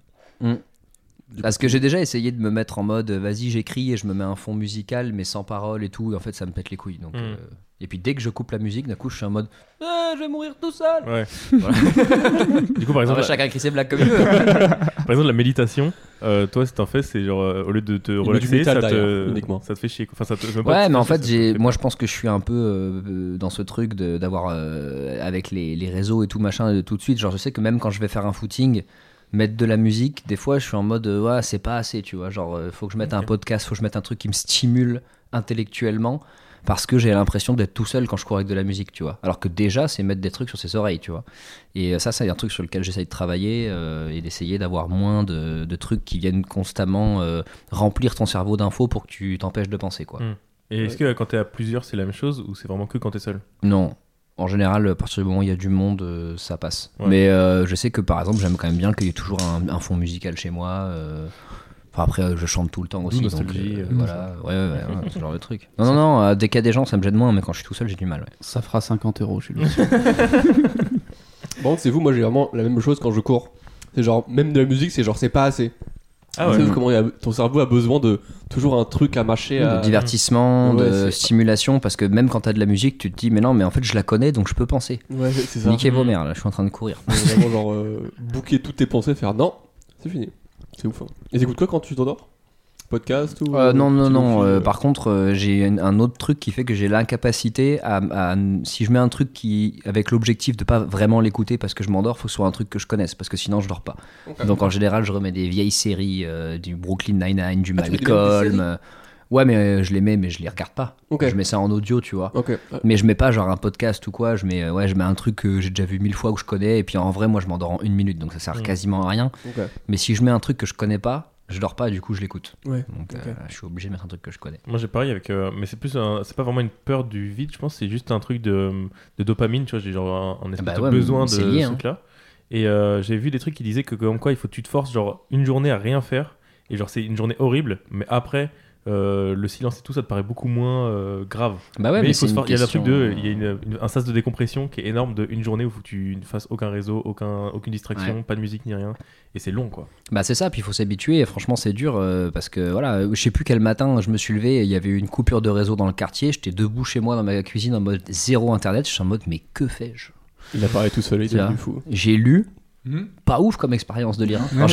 Parce que j'ai déjà essayé de me mettre en mode euh, vas-y, j'écris et je me mets un fond musical, mais sans parole et tout. Et en fait, ça me pète les couilles. Donc, Mm. euh, Et puis dès que je coupe la musique, d'un coup, je suis en mode Ah, je vais mourir tout seul. Ouais. Voilà. [laughs] Du coup, par exemple, Après, chacun crie ses blagues comme il veut. [laughs] par exemple, la méditation, euh, toi, si t'en fais, c'est genre euh, au lieu de te relaxer, métal ça te, derrière, uniquement. ça te fait chier. quoi. Enfin, ça te, pas Ouais, mais en fait, j'ai, fait moi, je pense que je suis un peu euh, dans ce truc de- d'avoir euh, avec les, les réseaux et tout machin de tout de suite. Genre, je sais que même quand je vais faire un footing, mettre de la musique, des fois, je suis en mode euh, ouais, c'est pas assez, tu vois. Genre, euh, faut que je mette un podcast, faut que je mette un truc qui me stimule intellectuellement. Parce que j'ai l'impression d'être tout seul quand je cours avec de la musique, tu vois. Alors que déjà, c'est mettre des trucs sur ses oreilles, tu vois. Et euh, ça, c'est un truc sur lequel j'essaye de travailler euh, et d'essayer d'avoir moins de, de trucs qui viennent constamment euh, remplir ton cerveau d'infos pour que tu t'empêches de penser, quoi. Mm. Et est-ce que quand t'es à plusieurs, c'est la même chose ou c'est vraiment que quand t'es seul? Non. En général, à partir du moment où il y a du monde, euh, ça passe. Ouais. Mais euh, je sais que par exemple, j'aime quand même bien qu'il y ait toujours un, un fond musical chez moi. euh. Enfin, après, euh, je chante tout le temps aussi. donc, voilà, ouais, ouais, ouais, ouais, ce genre de truc. [laughs] Non, non, non, euh, dès qu'il y a des gens, ça me gêne moins, mais quand je suis tout seul, j'ai du mal. ouais. Ça fera 50 euros, je suis Bon, c'est vous, moi j'ai vraiment la même chose quand je cours. C'est genre, même de la musique, c'est genre, c'est pas assez. Ah ouais. comment a- ton cerveau a besoin de toujours un truc à mâcher. à- De divertissement, Ouais, de stimulation, parce que même quand t'as de la musique, tu te dis, mais non, mais en fait, je la connais, donc je peux penser. Ouais, c'est ça. Niquez vos mères, là, je suis en train de courir. C'est vraiment genre, euh, bouquer toutes tes pensées, faire non, c'est fini. C'est ouf. hein. Et t'écoutes quoi quand tu t'endors? Podcast ou Euh, non, non, non. euh, files- par contre, euh, j'ai un, autre truc qui fait que j'ai l'incapacité à, à- Si je mets un truc qui, avec l'objectif de pas vraiment l'écouter parce que je m'endors, faut que ce soit un truc que je connaisse parce que sinon je dors pas. Donc en général, je remets des vieilles séries, euh, du Brooklyn Nine-Nine, du Ah, Malcolm. euh, ouais, mais euh, je les mets, mais je les regarde pas. Ok. Je mets ça en audio, tu vois. Ok. Ouais. Mais je mets pas genre un podcast ou quoi, je mets, euh, ouais, je mets un truc que j'ai déjà vu mille fois ou que je connais, et puis en vrai, moi je m'endors en une minute, donc ça sert Mm. quasiment à rien. Mais si je mets un truc que je connais pas, je dors pas, du coup je l'écoute. Ouais. Donc euh, je suis obligé de mettre un truc que je connais. Moi j'ai pareil avec. euh, mais c'est plus. un- C'est pas vraiment une peur du vide, je pense. C'est juste un truc de, de dopamine, tu vois. J'ai genre un, un espèce Bah de besoin de lié, ce hein. truc-là. Et euh, j'ai vu des trucs qui disaient que, comme quoi, il faut que tu te forces, genre, une journée à rien faire. Et genre, c'est une journée horrible. Mais après, euh, le silence et tout, ça te paraît beaucoup moins euh, grave. Bah ouais, mais, mais, il faut se y a un truc de. Il y a une- une- un sas de décompression qui est énorme de une journée où faut que tu ne fasses aucun réseau, aucun, aucune distraction, Ouais. pas de musique ni rien. Et c'est long, quoi. Bah c'est ça, puis il faut s'habituer, et franchement c'est dur, euh, parce que voilà, je sais plus quel matin je me suis levé, et il y avait eu une coupure de réseau dans le quartier, j'étais debout chez moi dans ma cuisine en mode zéro internet, je suis en mode mais que fais-je? Il apparaît tout seul, il du fou. J'ai lu, Hmm pas ouf comme expérience de lire. hein.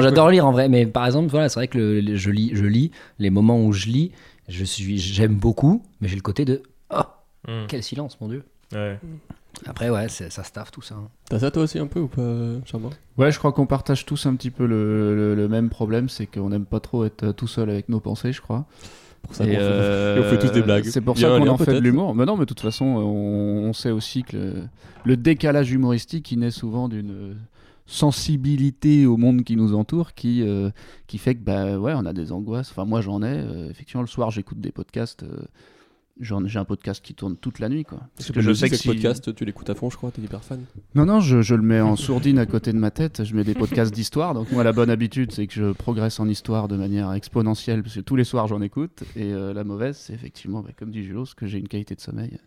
J'adore lire en vrai, mais par exemple, voilà, c'est vrai que le- le- je, lis, je lis, les moments où je lis, je suis, j'aime beaucoup, mais j'ai le côté de oh, Mm. quel silence, mon dieu. Ouais. Après, ouais, c'est- ça staffe tout ça. hein. T'as ça toi aussi un peu ou pas, Charmant Ouais, je crois qu'on partage tous un petit peu le, le- le même problème, c'est qu'on n'aime pas trop être tout seul avec nos pensées, je crois. Pour ça qu'on euh, [laughs] fait tous des blagues. C'est pour ça qu'on en fait de l'humour. Mais non, mais de toute façon, on, on sait aussi que le, le décalage humoristique, il naît souvent d'une sensibilité au monde qui nous entoure, qui, euh, qui fait que bah ouais, on a des angoisses. Enfin, moi, j'en ai. Euh, effectivement, le soir, j'écoute des podcasts. J'ai un podcast qui tourne toute la nuit, quoi. Parce que je sais que ce si- podcast, tu l'écoutes à fond, je crois, t'es hyper fan. non, non, je, je le mets en [laughs] sourdine à côté de ma tête. Je mets des podcasts d'histoire. Donc, moi, la bonne habitude, c'est que je progresse en histoire de manière exponentielle, parce que tous les soirs, j'en écoute. Et euh, la mauvaise, c'est effectivement, bah, comme dit Julos, que j'ai une qualité de sommeil.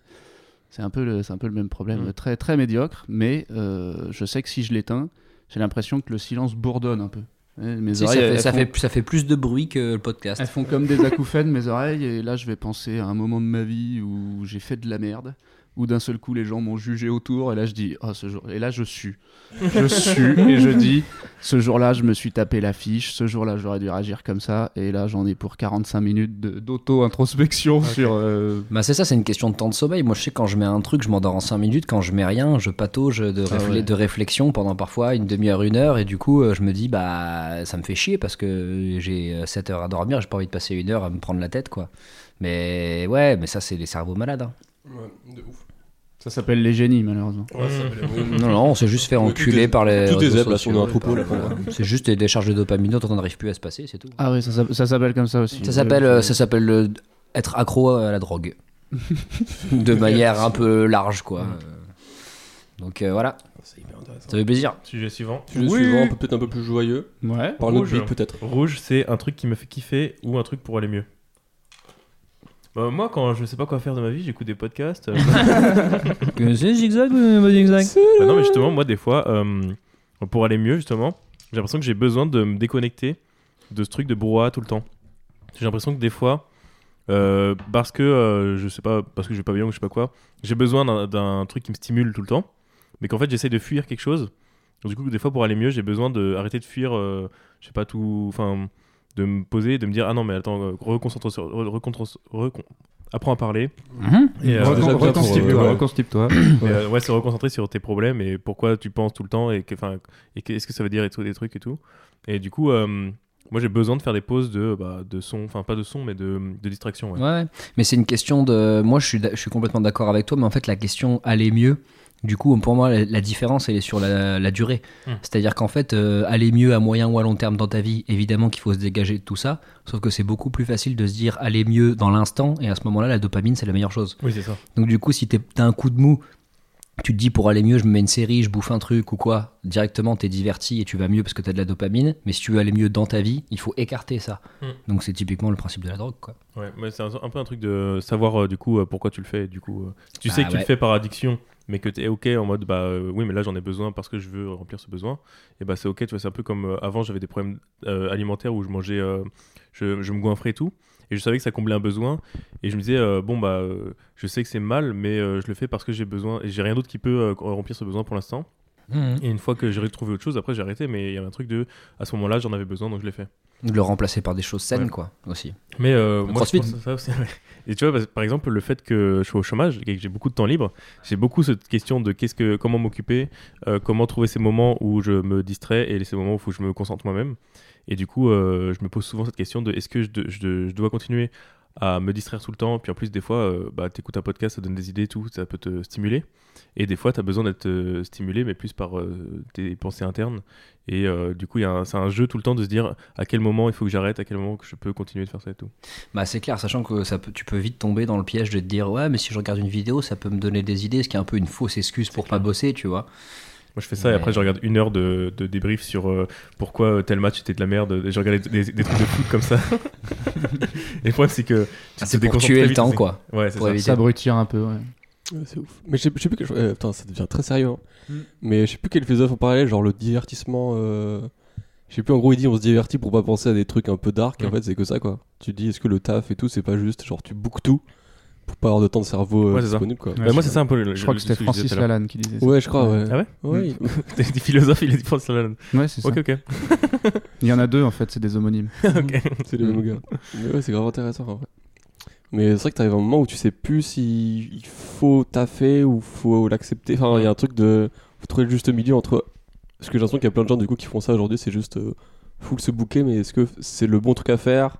C'est un, peu le- c'est un peu le même problème, Mm. très, très médiocre. Mais euh, je sais que si je l'éteins, j'ai l'impression que le silence bourdonne un peu. Mes Si, ça, fait, elles ça, font- fait, ça fait plus de bruit que le podcast. elles font comme des acouphènes, mes oreilles, et là je vais penser à un moment de ma vie où j'ai fait de la merde, où d'un seul coup les gens m'ont jugé autour, et là je dis, oh ce jour, et là je sue. Je sue, et je dis, ce jour-là je me suis tapé l'affiche, ce jour-là j'aurais dû réagir comme ça, et là j'en ai pour 45 minutes de- d'auto-introspection sur. euh, Bah c'est ça, c'est une question de temps de sommeil. Moi je sais quand je mets un truc, je m'endors en 5 minutes. Quand je mets rien, je patauge de, Ah ouais. de réflexion pendant parfois une demi-heure, une heure. Et du coup, euh, je me dis, bah ça me fait chier parce que j'ai 7 heures à dormir, j'ai pas envie de passer une heure à me prendre la tête quoi. Mais ouais, mais ça c'est les cerveaux malades. hein. Ouais, de ouf. Ça s'appelle les génies, malheureusement. Non, non, on s'est juste fait enculer des- par les. des réseaux zèbres, là, on est un troupeau, là, C'est juste des décharges de dopamine dont on n'arrive plus à se passer, c'est tout. Ah ouais, ça, s'appelle- ça s'appelle comme ça aussi. Ça s'appelle, euh, ça s'appelle être accro à la drogue. [laughs] de manière un peu large, quoi. Euh, Donc euh, voilà, C'est hyper intéressant. ça fait plaisir. Sujet suivant. Sujet Oui. suivant, peut-être un peu plus joyeux. Ouais. Par notre Rouge. beat, peut-être. Rouge, c'est un truc qui me fait kiffer ou un truc pour aller mieux? Bah, moi, quand je sais pas quoi faire de ma vie, j'écoute des podcasts. euh, [laughs] C'est zigzag ou zigzag bah non, mais justement, moi, des fois, euh, pour aller mieux, justement, j'ai l'impression que j'ai besoin de me déconnecter de ce truc de brouhaha tout le temps. J'ai l'impression que des fois, euh, parce que euh, je sais pas, parce que je vais pas bien ou je sais pas quoi, j'ai besoin d'un- truc qui me stimule tout le temps, mais qu'en fait, j'essaie de fuir quelque chose. Du coup, des fois, pour aller mieux, j'ai besoin de arrêter de fuir, euh, je sais pas tout, enfin, de me poser, de me dire ah non mais attends, euh, reconcentre sur, re- reconcentre- recon- apprends à parler. Et, euh, Recon- déjà bien pour, Reconstitue-toi, euh, euh, ouais, se reconcentrer sur tes problèmes et pourquoi tu penses tout le temps et que- enfin et qu'est-ce que ça veut dire et tout des trucs et tout. Et du coup, euh, moi j'ai besoin de faire des pauses de bah, de son, enfin pas de son mais de, de distraction. Ouais. Ouais, mais c'est une question de. Moi, je suis, je suis complètement d'accord avec toi, mais en fait, la question aller mieux. Du coup, pour moi, la, différence, elle est sur la, la durée. Hmm. C'est-à-dire qu'en fait, euh, aller mieux à moyen ou à long terme dans ta vie, évidemment qu'il faut se dégager de tout ça. Sauf que c'est beaucoup plus facile de se dire aller mieux dans l'instant, et à ce moment-là, la dopamine, c'est la meilleure chose. Oui c'est ça. Donc du coup, si t'as un coup de mou, tu te dis pour aller mieux, je me mets une série, je bouffe un truc ou quoi, directement t'es diverti et tu vas mieux parce que t'as de la dopamine. Mais si tu veux aller mieux dans ta vie, il faut écarter ça. Mm. Donc c'est typiquement le principe de la drogue, quoi. Ouais, mais c'est un, un peu un truc de savoir euh, du coup euh, pourquoi tu le fais. Du coup, tu Bah sais que tu le fais par addiction, mais que tu es ok en mode bah euh, oui mais là j'en ai besoin parce que je veux remplir ce besoin. Et bah c'est ok. Tu vois c'est un peu comme euh, avant j'avais des problèmes euh, alimentaires où je mangeais, je, je me goinfrais et tout. Et je savais que ça comblait un besoin. Et je me disais, bon, bah, je sais que c'est mal, mais je le fais parce que j'ai besoin. Et j'ai rien d'autre qui peut remplir ce besoin pour l'instant. Et une fois que j'ai retrouvé autre chose, après j'ai arrêté, mais il y avait un truc de. À ce moment-là, j'en avais besoin, donc je l'ai fait. De le remplacer par des choses saines, Ouais. quoi, aussi. Mais euh, moi, crossfit. je pense à ça aussi. ouais. Et tu vois, parce- par exemple, le fait que je sois au chômage et que j'ai beaucoup de temps libre, j'ai beaucoup cette question de qu'est-ce que, comment m'occuper, euh, comment trouver ces moments où je me distrais et ces moments où je me concentre moi-même. Et du coup, euh, je me pose souvent cette question de est-ce que je, de- je de- je dois continuer à me distraire tout le temps Puis en plus, des fois, euh, bah, t'écoutes un podcast, ça donne des idées, tout, ça peut te stimuler. Et des fois, tu as besoin d'être euh, stimulé, mais plus par euh, tes pensées internes. Et euh, du coup, c'est un jeu tout le temps de se dire à quel moment il faut que j'arrête, à quel moment que je peux continuer de faire ça et tout. Bah c'est clair, sachant que ça peut, tu peux vite tomber dans le piège de te dire ouais mais si je regarde une vidéo ça peut me donner des idées, ce qui est un peu une fausse excuse pour pas bosser, tu vois. Moi, je fais ça et après, je regarde une heure de, de débrief sur euh, pourquoi euh, tel match était de la merde. Et je regarde des, des- des trucs de foot comme ça. [laughs] et le problème, c'est que. Ah, C'est pour tuer le temps quoi. Ouais, c'est Pour ça. éviter. S'abrutir un peu, ouais. Ouais, c'est ouf. Mais je sais, je sais plus quel. euh, putain, ça devient très sérieux. hein. Mm. Mais je sais plus quel philosophe en parallèle, genre le divertissement. euh, Je sais plus, en gros, il dit on se divertit pour pas penser à des trucs un peu dark. Et en Mm. fait, c'est que ça, quoi. Tu dis, est-ce que le taf et tout, c'est pas juste genre tu bookes tout pour pas avoir de temps de cerveau euh, Ouais, disponible, quoi. Ouais, Bah, moi, c'est ça un peu. le- Je crois le- que c'était Francis. Lalanne qui disait ça. Ouais, je crois, ouais. Ah ouais Ouais, [laughs] Des des philosophes, il est Francis Lalanne. Ouais, c'est ça. Ok, ok. Il y en a deux en fait, c'est des homonymes. [laughs] ok. c'est les mêmes gars. Mais ouais, c'est grave intéressant en vrai. Mais c'est vrai que t'arrives à un moment où tu sais plus si il faut taffer ou faut l'accepter. Enfin, il y a un truc de. Faut trouver le juste milieu entre. Parce que j'ai l'impression qu'il y a plein de gens du coup qui font ça aujourd'hui, c'est juste. euh, full se bouquer, mais est-ce que c'est le bon truc à faire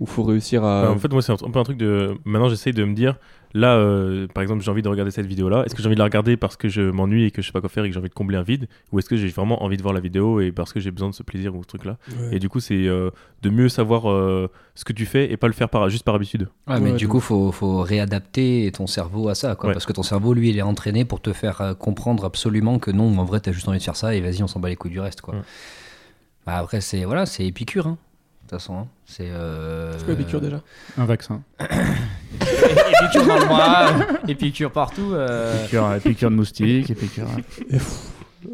Ou faut réussir à. Bah, en fait, moi, c'est un, peu un truc de. Maintenant, j'essaye de me dire, là, euh, par exemple, j'ai envie de regarder cette vidéo-là. Est-ce que j'ai envie de la regarder parce que je m'ennuie et que je sais pas quoi faire et que j'ai envie de combler un vide? Ou est-ce que j'ai vraiment envie de voir la vidéo et parce que j'ai besoin de ce plaisir ou ce truc-là? Ouais. Et du coup, c'est euh, de mieux savoir euh, ce que tu fais et pas le faire par, juste par habitude. Ouais, mais Ouais, du coup, faut, faut réadapter ton cerveau à ça, quoi. Ouais. Parce que ton cerveau, lui, il est entraîné pour te faire euh, comprendre absolument que non, en vrai, t'as juste envie de faire ça et vas-y, on s'en bat les couilles du reste, quoi. Ouais. Bah, après, c'est voilà, c'est épicure, hein. De toute façon, hein. c'est. Euh... C'est quoi Épicure déjà Un vaccin. [coughs] Épicure dans le bras, épicure partout. euh. Piqûre, piqûre de moustique, et piqûre.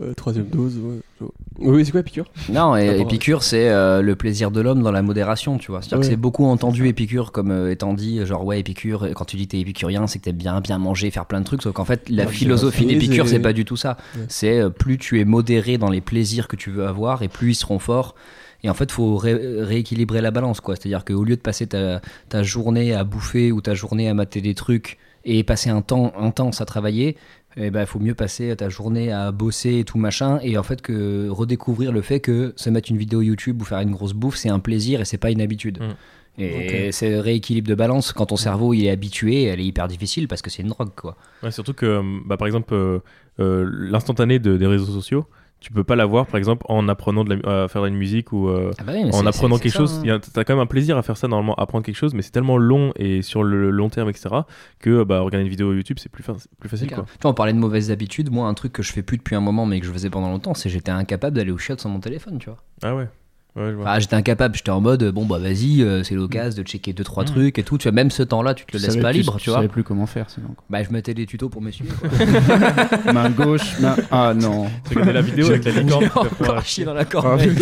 Euh, Troisième dose, ouais. Oui, c'est quoi Épicure Non, et Épicure, c'est euh, le plaisir de l'homme dans la modération, tu vois. C'est-à-dire que c'est beaucoup entendu Épicure comme euh, étant dit, genre, ouais, Épicure, quand tu dis t'es épicurien, c'est que t'aimes bien, bien manger, faire plein de trucs, sauf qu'en fait, la Ouais, philosophie d'Épicure, c'est pas du tout ça. Ouais. C'est euh, plus tu es modéré dans les plaisirs que tu veux avoir, et plus ils seront forts. Et en fait, faut ré- rééquilibrer la balance, quoi. C'est-à-dire qu'au lieu de passer ta, ta journée à bouffer ou ta journée à mater des trucs et passer un temps intense à travailler, il ben, faut mieux passer ta journée à bosser et tout machin. Et en fait, que redécouvrir le fait que se mettre une vidéo YouTube ou faire une grosse bouffe, c'est un plaisir et c'est pas une habitude. Mm. Et c'est rééquilibre de balance. Quand ton cerveau il est habitué, elle est hyper difficile parce que c'est une drogue, quoi. Ouais, surtout que, bah, par exemple, euh, euh, l'instantané de- des réseaux sociaux, tu peux pas l'avoir, par exemple, en apprenant de la- à faire une musique ou euh, Ah bah oui, en apprenant quelque chose. hein. T'as quand même un plaisir à faire ça, normalement, apprendre quelque chose, mais c'est tellement long et sur le long terme, etc., que bah, regarder une vidéo YouTube, c'est plus, fa- plus facile. Quoi. Tu vois, on parlait de mauvaises habitudes. Moi, un truc que je fais plus depuis un moment, mais que je faisais pendant longtemps, c'est j'étais incapable d'aller au chiottes sans mon téléphone, tu vois. Ah ouais, ouais. Enfin, j'étais incapable. J'étais en mode, bon bah vas-y, euh, c'est l'occasion de checker deux trois Mm. trucs et tout. Tu vois, même ce temps-là, tu te le laisses pas plus- libre, tu vois. savais plus comment faire sinon. quoi. Bah, je mettais des tutos pour m'essuyer. quoi. [laughs] main gauche, main. Ah non. Tu regardais la vidéo avec la licorne. Tu encore chié dans la Ah, corbeille. [laughs]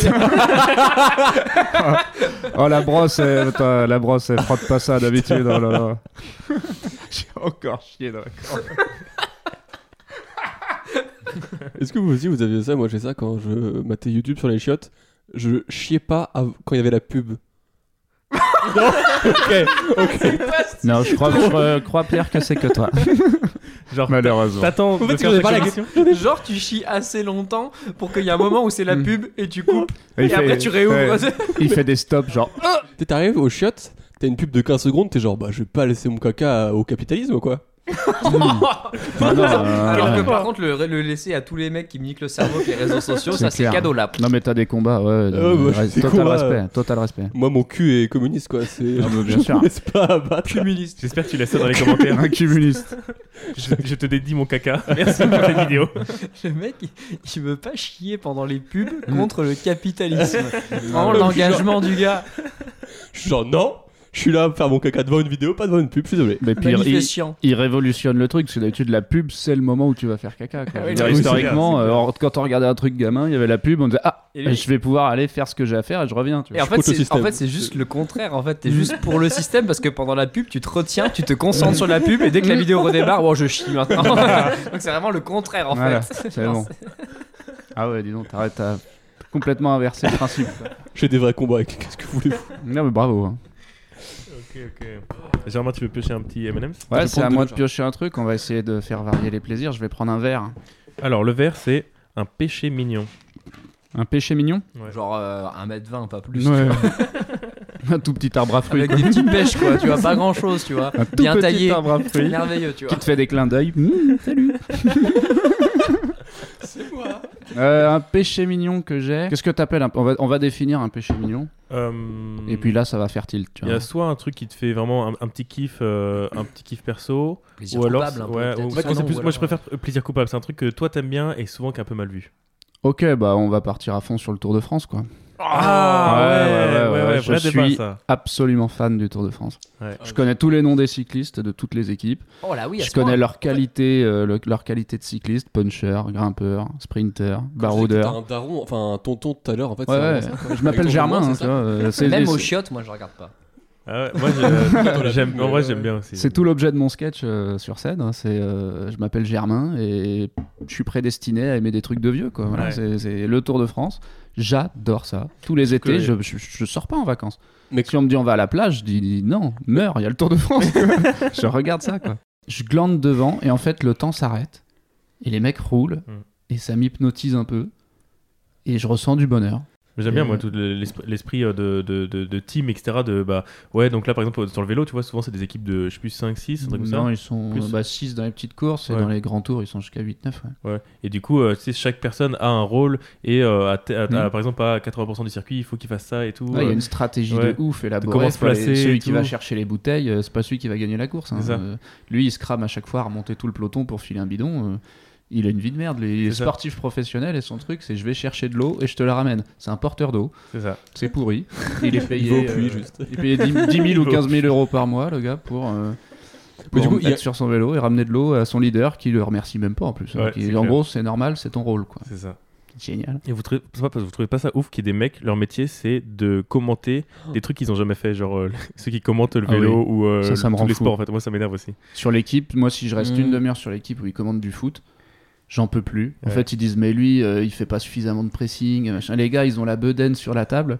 Oh la brosse, elle, attends, la brosse, elle frotte pas ça d'habitude. Oh là là. [laughs] J'ai encore chié dans la corde. Est-ce que vous aussi vous aviez ça? Moi j'ai ça quand je matais YouTube sur les chiottes. Je chiais pas av- quand il y avait la pub. non [laughs] Ok, ok. Non, je crois, je crois, Pierre que c'est que toi. [laughs] Genre, Malheureusement. t'attends de fait, faire tu ta pas la- connexion Genre, tu chies assez longtemps pour qu'il y ait un moment où c'est la Mm. pub et tu coupes. Il Et fait- après, tu réouvres. ouais, [laughs] il fait des stops, genre. Tu t'arrives aux chiottes, t'as une pub de 15 secondes, t'es genre bah je vais pas laisser mon caca au capitalisme quoi. [laughs] Ah non, euh, Alors que ouais. par contre, le, le laisser à tous les mecs qui me niquent le cerveau avec les réseaux sociaux, ça c'est clair. cadeau là. Non, mais t'as des combats, ouais. Moi, des total combats, respect, euh. total respect. Moi mon cul est communiste quoi. C'est. Ah, bah, bien [laughs] je sûr. me laisse pas abattre. Communiste. J'espère que tu laisses ça dans les commentaires. Un communiste. [laughs] je, je te dédie mon caca. Merci pour cette vidéo. Le mec, il, il veut pas chier pendant les pubs contre le capitalisme. Vraiment l'engagement du gars. Je suis genre non, Je suis là à faire mon caca devant une vidéo, pas devant une pub, je suis désolé. Mais puis, il, révolutionne le truc, parce que d'habitude, la pub, c'est le moment où tu vas faire caca. quoi. Ah oui, historiquement, clair, euh, quand on regardait un truc gamin, il y avait la pub, on disait Ah, lui- je vais pouvoir aller faire ce que j'ai à faire et je reviens. Tu vois. Et en fait, c'est, en système. fait, c'est juste le contraire. En fait, t'es juste pour le système parce que pendant la pub, tu te retiens, tu te concentres sur la pub et dès que la vidéo redémarre, bon, je chie maintenant. [laughs] Donc c'est vraiment le contraire en Voilà, fait. c'est bon. Ah ouais, dis donc, t'arrêtes, t'as complètement inversé le principe. J'ai des vrais combats avec. Qu'est-ce que vous voulez Non, mais bravo. hein. Ok, ok. Germain, tu veux piocher un petit M&M's Ouais, c'est à moi de piocher un truc. On va essayer de faire varier les plaisirs. Je vais prendre un verre. Alors, le vert, c'est un péché mignon. Un péché mignon Genre euh, 1m20, pas plus. Ouais. tu vois. [laughs] un tout petit arbre à fruits. Avec quoi. des petites pêches, quoi. Tu vois, pas grand chose, tu vois. Un tout Bien petit taillé. arbre à fruits Merveilleux, tu qui vois. te fait des clins d'œil. Mmh, salut. [laughs] Euh, un péché mignon que j'ai. Qu'est-ce que t'appelles un... on, va, on va définir un péché mignon. Euh, Et puis là, ça va faire tilt. Il y a soit un truc qui te fait vraiment un, un petit kiff, euh, un petit kiff perso, Plaisir ou alors, coupable, peu, ou- non, plus- ou moi je préfère plaisir coupable. C'est un truc que toi t'aimes bien et souvent qui est un peu mal vu. Ok, bah on va partir à fond sur le Tour de France, quoi. Ah ouais, ouais, ouais, ouais, je suis-. Absolument fan du Tour de France. Ouais. Je connais tous les noms des cyclistes de toutes les équipes. Oh là oui, je connais leur qualité, euh, le- leur qualité de cycliste, puncher, grimpeur, sprinter, baroudeur. un daron, enfin un tonton tout à l'heure en fait. Ouais, c'est ouais. vraiment ça. Je m'appelle Germain, hein, euh, Même aux chiottes, moi je regarde pas. Ah ouais, moi, [laughs] [laughs] j'aime, en vrai j'aime bien aussi. C'est tout l'objet de mon sketch euh, sur scène. hein, C'est, euh, je m'appelle Germain et je suis prédestiné à aimer des trucs de vieux. Quoi. Voilà, Ouais. c'est, c'est le Tour de France. J'adore ça. Tous les que- étés, je, je, je sors pas en vacances. Mais- si on me dit on va à la plage, je dis non, meurs, il y a le Tour de France. [laughs] je regarde ça. Quoi. Je glande devant et en fait le temps s'arrête et les mecs roulent Mm. et ça m'hypnotise un peu et je ressens du bonheur. J'aime bien moi tout l'esprit, euh, de, de, de, de team etc de bah ouais donc là par exemple sur le vélo tu vois souvent c'est des équipes de je sais plus 5 6 un truc comme ça Non, ils sont Plus. 6 dans les petites courses et Ouais. dans les grands tours, ils sont jusqu'à 8-9. Ouais. Ouais. Et du coup, euh, tu sais, chaque personne a un rôle et euh, Mm. par exemple à 80% du circuit, il faut qu'il fasse ça et tout. Ouais, il y a une stratégie de ouf élaborée. comment se placer Celui qui va chercher les bouteilles, c'est pas celui qui va gagner la course. hein. Lui, il se crame à chaque fois à remonter tout le peloton pour filer un bidon. Il a une vie de merde. lui. Il est C'est ça. sportif professionnel et son truc, c'est je vais chercher de l'eau et je te la ramène. C'est un porteur d'eau. C'est ça. C'est pourri. Il est payé, Il va au puits, euh, juste. il est payé 10, 10 000 ou Il va au 15 000 euros par mois, le gars, pour. euh, Mais du pour coup, a- être sur son vélo et ramener de l'eau à son leader qui le remercie même pas en plus. hein, Ouais, qui- c'est en clair. gros, c'est normal, c'est ton rôle. quoi. C'est ça. Génial. Et vous trouvez, pas vous trouvez pas ça ouf qu'il y ait des mecs, leur métier c'est de commenter des trucs qu'ils ont jamais fait, genre euh, [laughs] ceux qui commentent le Ah vélo ou euh, Ça, ça me tous rend les fou. sports en fait. Moi ça m'énerve aussi. Sur l'équipe, moi, si je reste Mm. une demi-heure sur l'équipe où ils commandent du foot, j'en peux plus. En Ouais. fait, ils disent, mais lui, euh, il fait pas suffisamment de pressing. machin. Les gars, ils ont la bedaine sur la table.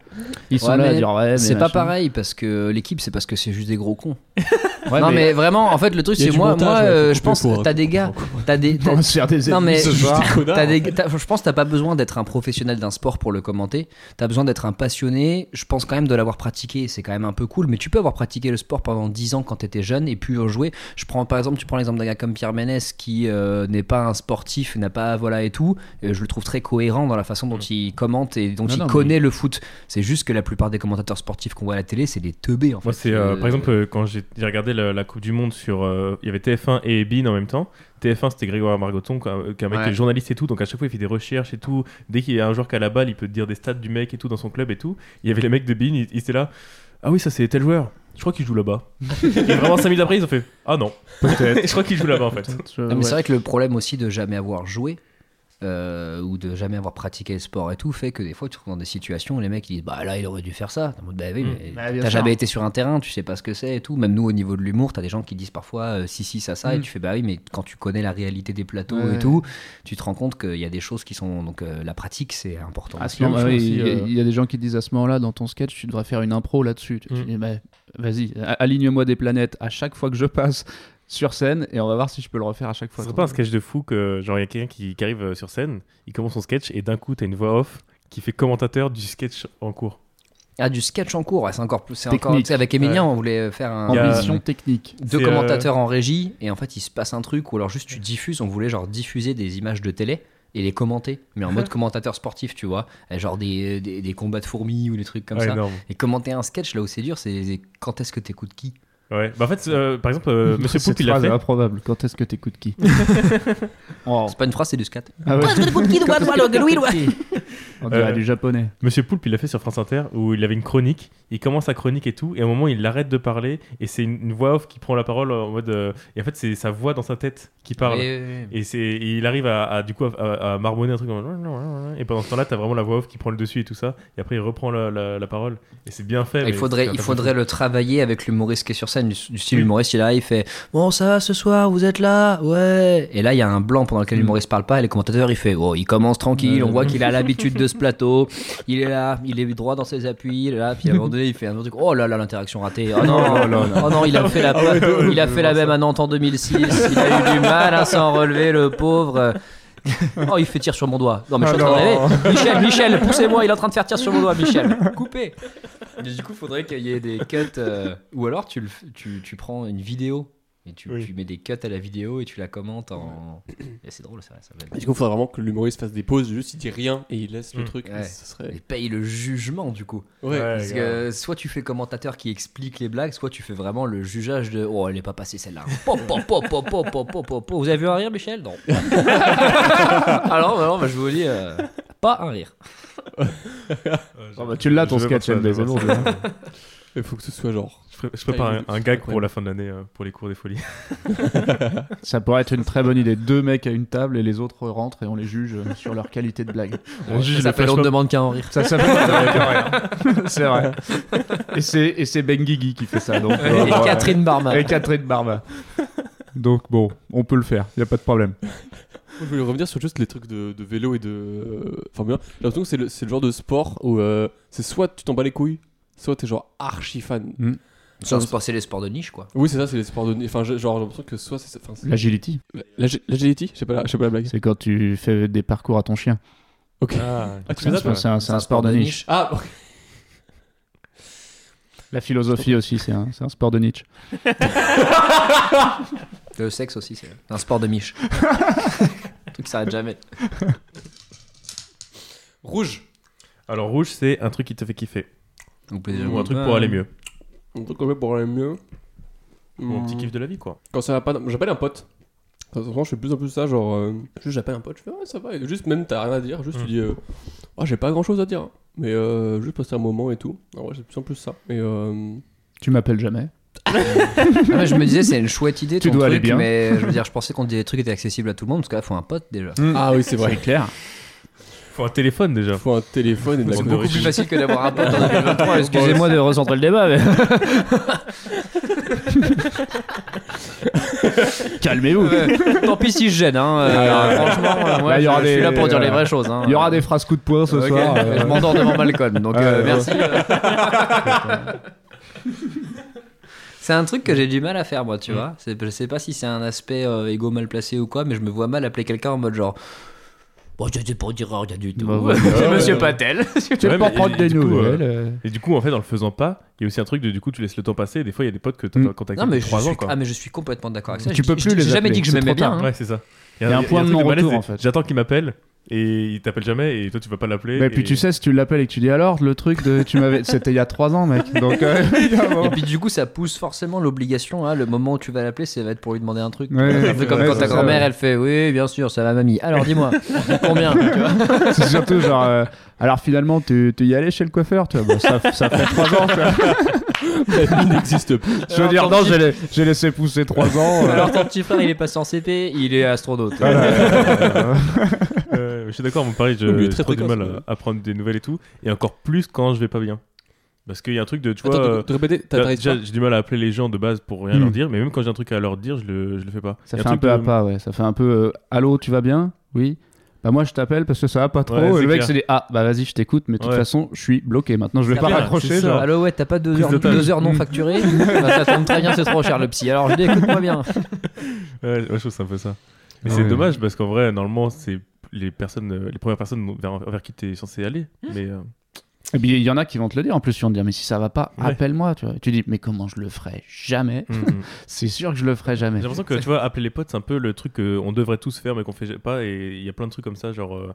Ils sont Ouais, là à dire, ouais, mais. C'est pas pareil parce que l'équipe, c'est parce que c'est juste des gros cons. [laughs] Ouais, non, mais... vraiment, en fait, le truc, c'est moi, montage, moi euh, je pense, pour- t'as des gars, t'as des. On t'as- va se faire des Non, mais ce C'est soir. juste des connards. T'as des- je pense que t'as pas besoin d'être un professionnel d'un sport pour le commenter. T'as besoin d'être un passionné. Je pense quand même de l'avoir pratiqué. C'est quand même un peu cool. Mais tu peux avoir pratiqué le sport pendant 10 ans quand t'étais jeune et puis en jouer. Je prends par exemple, tu prends l'exemple d'un gars comme Pierre Ménès qui euh, n'est pas un sportif, n'a pas voilà et tout. Et je le trouve très cohérent dans la façon dont il commente et dont Non, il non, mais- connaît le foot. C'est juste que la plupart des commentateurs sportifs qu'on voit à la télé, c'est des teubés en fait. Moi c'est euh, Euh, par exemple euh, quand j'ai regardé la, la Coupe du Monde sur, euh, il y avait TF1 et BIN en même temps. TF1 c'était Grégoire Margoton, qui est un- mec Ouais. journaliste et tout, donc à chaque fois il fait des recherches et tout. Dès qu'il y a un joueur qui a la balle, il peut te dire des stats du mec et tout dans son club et tout. Il y avait les mecs de BIN, ils, ils étaient là. Ah oui, ça c'est tel joueur. Je crois qu'il joue là-bas. et vraiment 5 minutes après, ils ont fait Ah non, peut-être. [laughs] Je crois qu'il joue là-bas en fait. Je- Non, mais ouais. c'est vrai que le problème aussi de jamais avoir joué euh, ou de jamais avoir pratiqué le sport et tout fait que des fois tu te trouves dans des situations où les mecs ils disent bah là il aurait dû faire ça. Bah oui, Mm. mais Bah, t'as jamais été sur un terrain, tu sais pas ce que c'est et tout. Même nous au niveau de l'humour, t'as des gens qui disent parfois euh, si si ça ça et Mm. tu fais bah oui mais quand tu connais la réalité des plateaux Ouais. et tout, tu te rends compte qu'il y a des choses qui sont donc euh, la pratique c'est important. À ce Puis moment, je oui, il y a- il y a des gens qui disent à ce moment-là, dans ton sketch, tu devrais faire une impro là-dessus. Tu Mm. tu dis, bah, vas-y, aligne-moi des planètes à chaque fois que je passe sur scène et on va voir si je peux le refaire à chaque Ce fois. serait pas un sketch de fou que, genre, il y a quelqu'un qui, qui arrive euh, sur scène, il commence son sketch et d'un coup, t'as une voix off qui fait commentateur du sketch en cours. Ah du sketch en cours, ouais, c'est encore plus c'est encore avec Emilien on voulait faire un Ambition technique. deux C'est, commentateurs en régie et en fait il se passe un truc ou alors juste tu diffuses on voulait genre diffuser des images de télé et les commenter mais en [laughs] mode commentateur sportif tu vois. Genre des, des, des combats de fourmis ou des trucs comme ça. énorme. et commenter un sketch là où c'est dur c'est quand est-ce que t'écoutes qui? Ouais. Bah, en fait, euh, par exemple, euh, [laughs] Monsieur Cette il l'a phrase fait. est improbable. Quand est-ce que t'écoutes qui [laughs] oh. C'est pas une phrase, c'est du scat. Ah ouais. On dirait Euh, du japonais. Monsieur Poulpe, il l'a fait sur France Inter où il avait une chronique. Il commence sa chronique et tout, et à un moment, il arrête de parler et c'est une, une voix off qui prend la parole en mode. euh, et en fait, c'est sa voix dans sa tête qui parle. Et, c'est, et il arrive à, à, du coup à, à- un truc comme et pendant ce temps-là t'as vraiment la voix off qui prend le dessus et tout ça et après il reprend la, la- la parole et c'est bien fait Il mais faudrait, c'est- il faudrait le travailler avec l'humoriste qui est sur scène, du, du style Oui. il est là, il fait Bon, ça va ce soir, vous êtes là? Ouais. Et là, il y a un blanc pendant lequel Mm. l'humoriste parle pas et les commentateurs il fait Oh, il commence tranquille, on voit qu'il a l'habitude de ce plateau, il est là, il est droit dans ses appuis, il est là, puis à un moment donné, il fait un autre truc Oh là là, l'interaction ratée. Oh non, oh non, il a fait la, il a fait la même à Nantes en 2006, il a eu du mal à s'en relever, le pauvre. [laughs] Oh, il fait tir sur mon doigt. Non, mais je suis en train de rêver. Michel, Michel, poussez-moi, il est en train de faire tir sur mon doigt, Michel. Coupez. Mais du coup, faudrait qu'il y ait des cuts. euh, Ou alors, tu, le f- tu, tu prends une vidéo et tu, Oui. tu mets des cuts à la vidéo et tu la commentes en. Et c'est drôle, ça. ça va être- Du coup, il faudrait vraiment que l'humoriste fasse des pauses, juste il dit rien et il laisse le Mm. truc. Ouais. Ça serait. Et paye le jugement, du coup. Ouais. Parce que soit tu fais commentateur qui explique les blagues, soit tu fais vraiment le jugeage de Oh, elle est pas passée celle-là. [laughs] Pop, pop, pop, pop, pop, pop, pop, pop. Vous avez vu un rire, Michel? Non. [laughs] Alors, non, bah, je vous dis, euh, pas un rire. Oh, [laughs] bah, tu l'as ton Je vais voir sketch ça, Il faut que ce soit genre. je, pré- je prépare un, un gag pour la fin de l'année euh, pour les cours des folies [laughs] Ça pourrait être une très bonne idée. Deux mecs à une table et les autres rentrent et on les juge euh, sur leur qualité de blague. on juge Ça le s'appelle On ne demande qu'à en rire. Ça s'appelle [laughs] C'est vrai. Et c'est et c'est Ben Guigui qui fait ça. Donc, Et euh. Catherine Barma. Et Catherine Barba. Donc bon, on peut le faire. Y a pas de problème. Je voulais revenir sur juste les trucs de, de vélo et de euh, Formule 1. J'ai l'impression que c'est le, genre de sport où euh, c'est soit tu t'en bats les couilles, soit t'es genre archi fan. Sans se passer les sports de niche, quoi. Oui, c'est ça, c'est les sports de. Enfin, je- genre, j'ai l'impression que soit c'est. Enfin, c'est- L'agility, L'agi- L'agility Je sais pas, la- je sais pas la blague. c'est quand tu fais des parcours à ton chien. Ok. ah, Ah, tu fais ça, C'est un, c'est un sport de niche. Ah, ok. La philosophie aussi, c'est un, c'est un sport de niche. [laughs] Le sexe aussi, c'est un sport de miche. un truc qui s'arrête jamais. rouge. alors rouge c'est un truc qui te fait kiffer Ou, plaisir. ou un truc pour aller mieux Un truc comme ça pour aller mieux. mon Hmm. petit kiff de la vie quoi Quand ça va pas. J'appelle un pote. Enfin, souvent, je fais de plus en plus ça, genre. euh, juste j'appelle un pote, je fais ouais, ça va. Et juste, même t'as rien à dire, juste Mm. tu dis. euh, Ah, j'ai pas grand chose à dire. hein. Mais euh, juste passer un moment et tout. En vrai, c'est de plus en plus ça. Et euh, Tu m'appelles jamais. [laughs] Ah, mais je me disais, c'est une chouette idée, Tu ton dois aller truc, bien. mais je veux dire, je pensais qu'on disait des trucs étaient accessibles à tout le monde, parce que là, faut un pote déjà. Ah oui, c'est vrai. C'est clair. Faut un téléphone déjà Il faut un téléphone et de la C'est beaucoup plus facile que d'avoir un pote en [laughs] 2023. Excusez-moi de recentrer le débat, mais. [laughs] Calmez-vous. Ouais. Tant pis si je gêne, hein. euh, franchement, euh, moi, Là, il y je, aura je suis là pour dire les euh, vraies choses. hein. Il y aura des phrases coup de poing ce Ok, soir. euh, Je m'endors devant Malcolm, donc Ouais, euh, ouais. merci. [laughs] C'est un truc que j'ai du mal à faire, moi, tu vois. C'est- Je sais pas si c'est un aspect euh, égo mal placé ou quoi, mais je me vois mal appeler quelqu'un en mode genre. Bon, je sais pas dire rien du tout. Bah. C'est Monsieur. Patel. [laughs] Tu veux pas prendre et des du coup, nouvelles euh, et du coup en fait en le faisant pas il y a aussi un truc de du coup tu laisses le temps passer et des fois il y a des potes que t'as Mm. pas contacté Non, mais depuis je 3 suis... ans quoi Ah, mais je suis complètement d'accord avec ça. Tu Je peux plus J'ai les jamais appeler, dit que je c'est m'aimais trop tard. bien. hein. ouais c'est ça Il y a un point de non-retour, malaise, en fait. j'attends qu'il m'appelle et il t'appelle jamais et toi tu vas pas l'appeler Mais et- puis tu sais, si tu l'appelles et que tu dis alors, le truc de tu m'avais. [laughs] C'était il y a 3 ans, mec. Donc, euh. [laughs] Et puis du coup, ça pousse forcément l'obligation. hein, le moment où tu vas l'appeler, ça va être pour lui demander un truc. Ouais, un peu comme ouais, quand ta grand-mère, ouais. elle fait Oui, bien sûr, ça va, mamie. Alors dis-moi, [laughs] combien C'est surtout genre. euh, alors finalement, tu, tu y allais chez le coiffeur, tu vois. Bon, ça, ça fait 3 ans, tu vois. Il n'existe plus. Je veux dire, non, j'ai, j'ai laissé pousser 3 ans. euh, Alors ton petit frère, il est passé en CP, il est astronaute. voilà, euh, Euh, je suis d'accord, mon pareil, j'ai trop du mal à, à prendre des nouvelles et tout, et encore plus quand je vais pas bien. Parce qu'il y a un truc de, tu vois, Attends, euh, te, te déjà, pas j'ai du mal à appeler les gens de base pour rien Hmm. leur dire, mais même quand j'ai un truc à leur dire, je le, je le fais pas. ça fait un peu à pas, ouais. Ça fait un peu. euh, Allô, tu vas bien? Oui. Bah moi je t'appelle parce que ça va pas trop. Ouais, et c'est le mec s'est dit ah bah vas-y je t'écoute mais de toute Ouais. façon je suis bloqué maintenant je vais C'est pas raccrocher c'est ça. genre. Allô, ouais, t'as pas deux heures, d'otage. deux heures non facturées? [laughs] Bah, Ça tombe très bien, c'est trop cher le psy. Alors je dis écoute-moi bien. Ouais, je trouve c'est un peu ça. Mais Ouais. c'est dommage parce qu'en vrai, normalement, c'est les personnes, euh, les premières personnes vers, vers qui t'es censé aller. Mais euh, Et puis il y en a qui vont te le dire en plus ils vont te dire mais si ça va pas Ouais. appelle-moi tu vois. Et tu dis mais comment je le ferai jamais? mm, mm. [laughs] C'est sûr que je le ferai jamais. j'ai l'impression que tu vois, appeler les potes, c'est un peu le truc qu'on devrait tous faire mais qu'on fait pas. Et il y a plein de trucs comme ça, genre.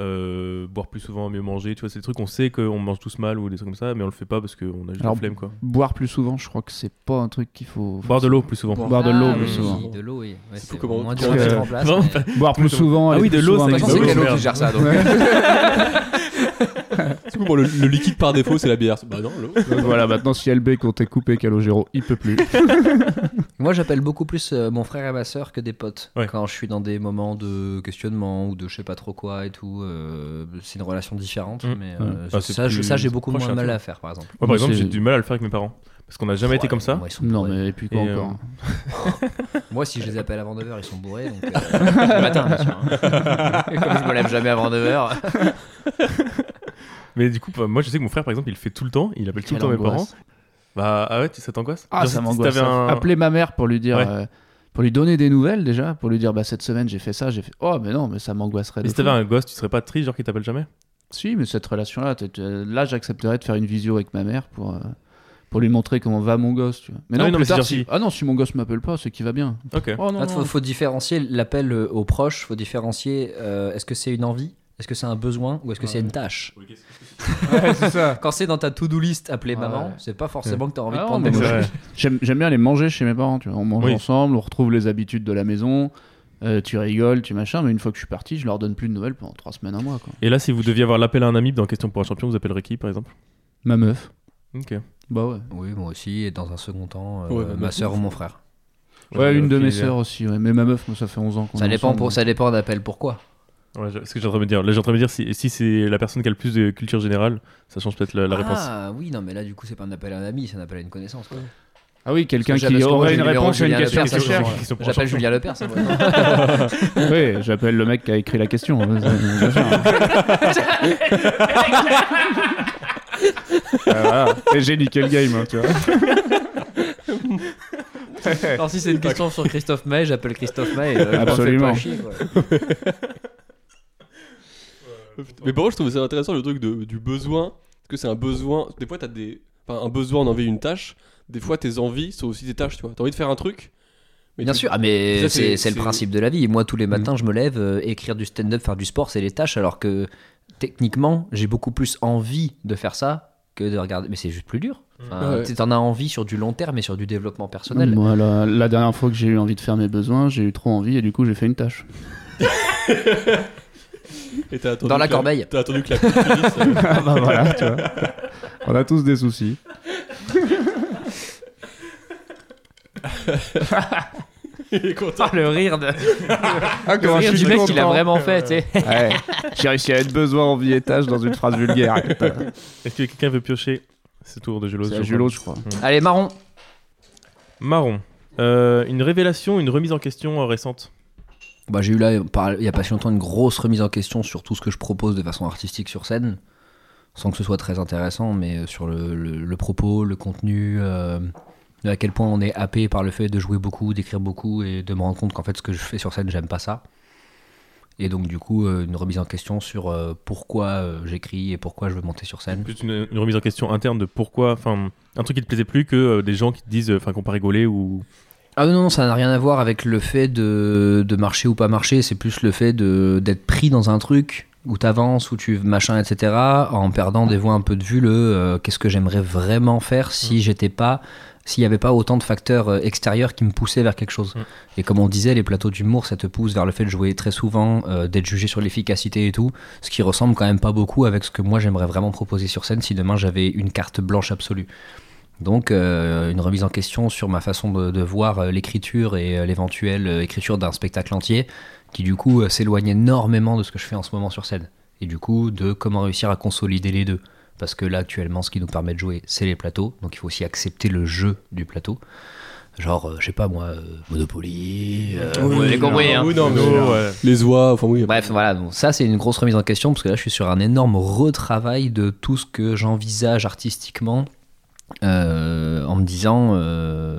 Euh, boire plus souvent, mieux manger, tu vois, c'est des trucs qu'on sait qu'on mange tous mal ou des trucs comme ça, mais on le fait pas parce qu'on a juste Alors, la flemme quoi. Boire plus souvent, je crois que c'est pas un truc qu'il faut. Boire de l'eau plus souvent. Boire de l'eau Ah, plus oui, souvent. De l'eau, oui. Ouais, fou c'est comment- moins dur comment- à mettre euh, en place. Vraiment, mais- Boire plus souvent. Ah oui, de l'eau, existe. C'est merde. qui gère ça. donc. [laughs] Du coup, bon, le, le liquide par défaut, c'est la bière. Bah non, l'eau. Donc voilà, maintenant si LB t'es coupé Calogero, il peut plus. [laughs] Moi, j'appelle beaucoup plus euh, mon frère et ma soeur que des potes. Ouais. Quand je suis dans des moments de questionnement ou de je sais pas trop quoi et tout, euh, c'est une relation différente. Mm. Mais Ouais. euh, Ah, ça, plus ça, j'ai beaucoup moins hein, mal à faire, par exemple. Moi, par exemple, c'est- j'ai du mal à le faire avec mes parents parce qu'on n'a jamais été comme ça. Moi, ils sont Non, mais et puis quoi Et, encore [laughs] Moi, si je les appelle avant 9h, ils sont bourrés. Donc, euh, [laughs] le matin, bien sûr. hein. [laughs] Comme je me lève jamais avant 9h. Mais du coup, moi je sais que mon frère par exemple, il le fait tout le temps, il appelle tout le temps mes parents. Bah ah ouais, tu- ça t'angoisse Ah, Genre, ça si m'angoisse. un- Appeler ma mère pour lui dire. Ouais. euh, pour lui donner des nouvelles déjà, pour lui dire bah cette semaine j'ai fait ça, j'ai fait oh mais non mais ça m'angoisserait. Et de si t'avais un gosse, tu serais pas triste, genre qui t'appelle jamais? Si mais cette relation là, là j'accepterais de faire une visio avec ma mère pour euh, pour lui montrer comment va mon gosse, tu vois. Mais Ah non, oui, non, plus mais c'est tard, si- ah non si mon gosse m'appelle pas c'est qu'il va bien. Ok. Oh non, non. faut, faut différencier l'appel euh, aux proches. faut différencier euh, est-ce que c'est une envie? Est-ce que c'est un besoin? Ou est-ce que c'est une tâche? Ouais, c'est ça. [laughs] Quand c'est dans ta to-do list appeler Ouais. maman, c'est pas forcément que t'as envie Ah de non, prendre des. J'aime j'aime bien les manger chez mes parents, tu vois. On mange Oui. ensemble, on retrouve les habitudes de la maison, euh, tu rigoles, tu machin, mais une fois que je suis parti, je leur donne plus de nouvelles pendant trois semaines, un mois, quoi. Et là, si vous deviez avoir l'appel à un ami dans Question pour un champion, vous appellerez qui par exemple? Ma meuf. Ok. Bah ouais. Oui, moi aussi. Et dans un second temps, euh, Ouais, bah, ma bah, soeur ou mon frère. Ouais, une de mes bien. sœurs aussi, ouais. Mais ma meuf, moi, ça fait 11 ans qu'on Ça est dépend, ensemble. pour, ça dépend d'appel pourquoi. Ouais, je- ce que j'ai en train de me dire. Là, j'ai en train de me dire si, si c'est la personne qui a le plus de culture générale, ça change peut-être la, la réponse. Ah oui, non, mais là, du coup, c'est pas un appel à un ami, c'est un appel à une connaissance. quoi. Ah oui, quelqu'un Parce que qui aurait une le réponse à une Julien question Lepers, qui ça, cherche. Question pour un J'appelle champion. Julien Lepers. ça, moi. [laughs] Oui, j'appelle le mec qui a écrit la question. hein, c'est- bien sûr. [laughs] Ah, voilà. Et j'ai niqué le game, hein, tu vois. [laughs] Alors, si c'est une question sur Christophe May, j'appelle Christophe May. euh, je me fais Absolument. pas chier, quoi. Mais par contre, je trouvais ça intéressant le truc de, du besoin. Parce que c'est un besoin. Des fois, t'as des. Enfin, un besoin d'envie d'une tâche. Des fois, tes envies sont aussi des tâches, tu vois. T'as envie de faire un truc. mais Bien tu- sûr, ah, mais Ça, c'est c'est- c'est le c'est- principe de la vie. Moi, tous les matins, je me lève, euh, écrire du stand-up, faire du sport, c'est les tâches, alors que techniquement, j'ai beaucoup plus envie de faire ça que de regarder. Mais c'est juste plus dur. Enfin, Ouais. tu T'en as envie sur du long terme et sur du développement personnel. Moi, la, la dernière fois que j'ai eu envie de faire mes besoins, j'ai eu trop envie et du coup, j'ai fait une tâche. [laughs] Et t'as attendu Dans la corbeille. T'as attendu que la pluie finisse. euh. [laughs] Ah bah voilà, tu vois. On a tous des soucis. [laughs] Il est content. Ah, le rire, de... Ah, le rire du mec qu'il a vraiment fait, tu sais. Ouais, j'ai réussi à être besoin, envie et tâche dans une phrase vulgaire. Est-ce que quelqu'un veut piocher C'est tour de Julos. C'est je crois. Je crois. Allez, marron. Marron. Euh, une révélation, une remise en question euh, récente. Bah, j'ai eu là, il y a pas si longtemps, une grosse remise en question sur tout ce que je propose de façon artistique sur scène, sans que ce soit très intéressant, mais euh, sur le, le- le propos, le contenu, euh, de à quel point on est happé par le fait de jouer beaucoup, d'écrire beaucoup, et de me rendre compte qu'en fait, ce que je fais sur scène, j'aime pas ça. Et donc, du coup, euh, une remise en question sur euh, pourquoi euh, j'écris et pourquoi je veux monter sur scène. Plus une, une remise en question interne de pourquoi, enfin, un truc qui te plaisait plus que euh, des gens qui te disent, enfin, qu'on pas rigolé ou. Ah non, non, ça n'a rien à voir avec le fait de, de marcher ou pas marcher, c'est plus le fait d'être pris dans un truc où t'avances, où tu machin, etc., en perdant des fois un peu de vue le qu'est-ce que j'aimerais vraiment faire si j'étais pas, s'il n'y avait pas autant de facteurs euh, extérieurs qui me poussaient vers quelque chose. Mm. Et comme on disait, les plateaux d'humour, ça te pousse vers le fait de jouer très souvent, euh, d'être jugé sur l'efficacité et tout, ce qui ressemble quand même pas beaucoup avec ce que moi j'aimerais vraiment proposer sur scène si demain j'avais une carte blanche absolue. Donc euh, une remise en question sur ma façon de, de voir euh, l'écriture et euh, l'éventuelle écriture d'un spectacle entier, qui du coup s'éloigne énormément de ce que je fais en ce moment sur scène. Et du coup de comment réussir à consolider les deux. Parce que là actuellement ce qui nous permet de jouer c'est les plateaux, donc il faut aussi accepter le jeu du plateau. Genre, euh, je sais pas moi, euh, Monopoly, euh, vous avez compris, hein. Oui, non, mais. Ouais. Les oies, enfin oui. Bref, voilà, donc ça c'est une grosse remise en question parce que là je suis sur un énorme retravail de tout ce que j'envisage artistiquement euh, en me disant euh,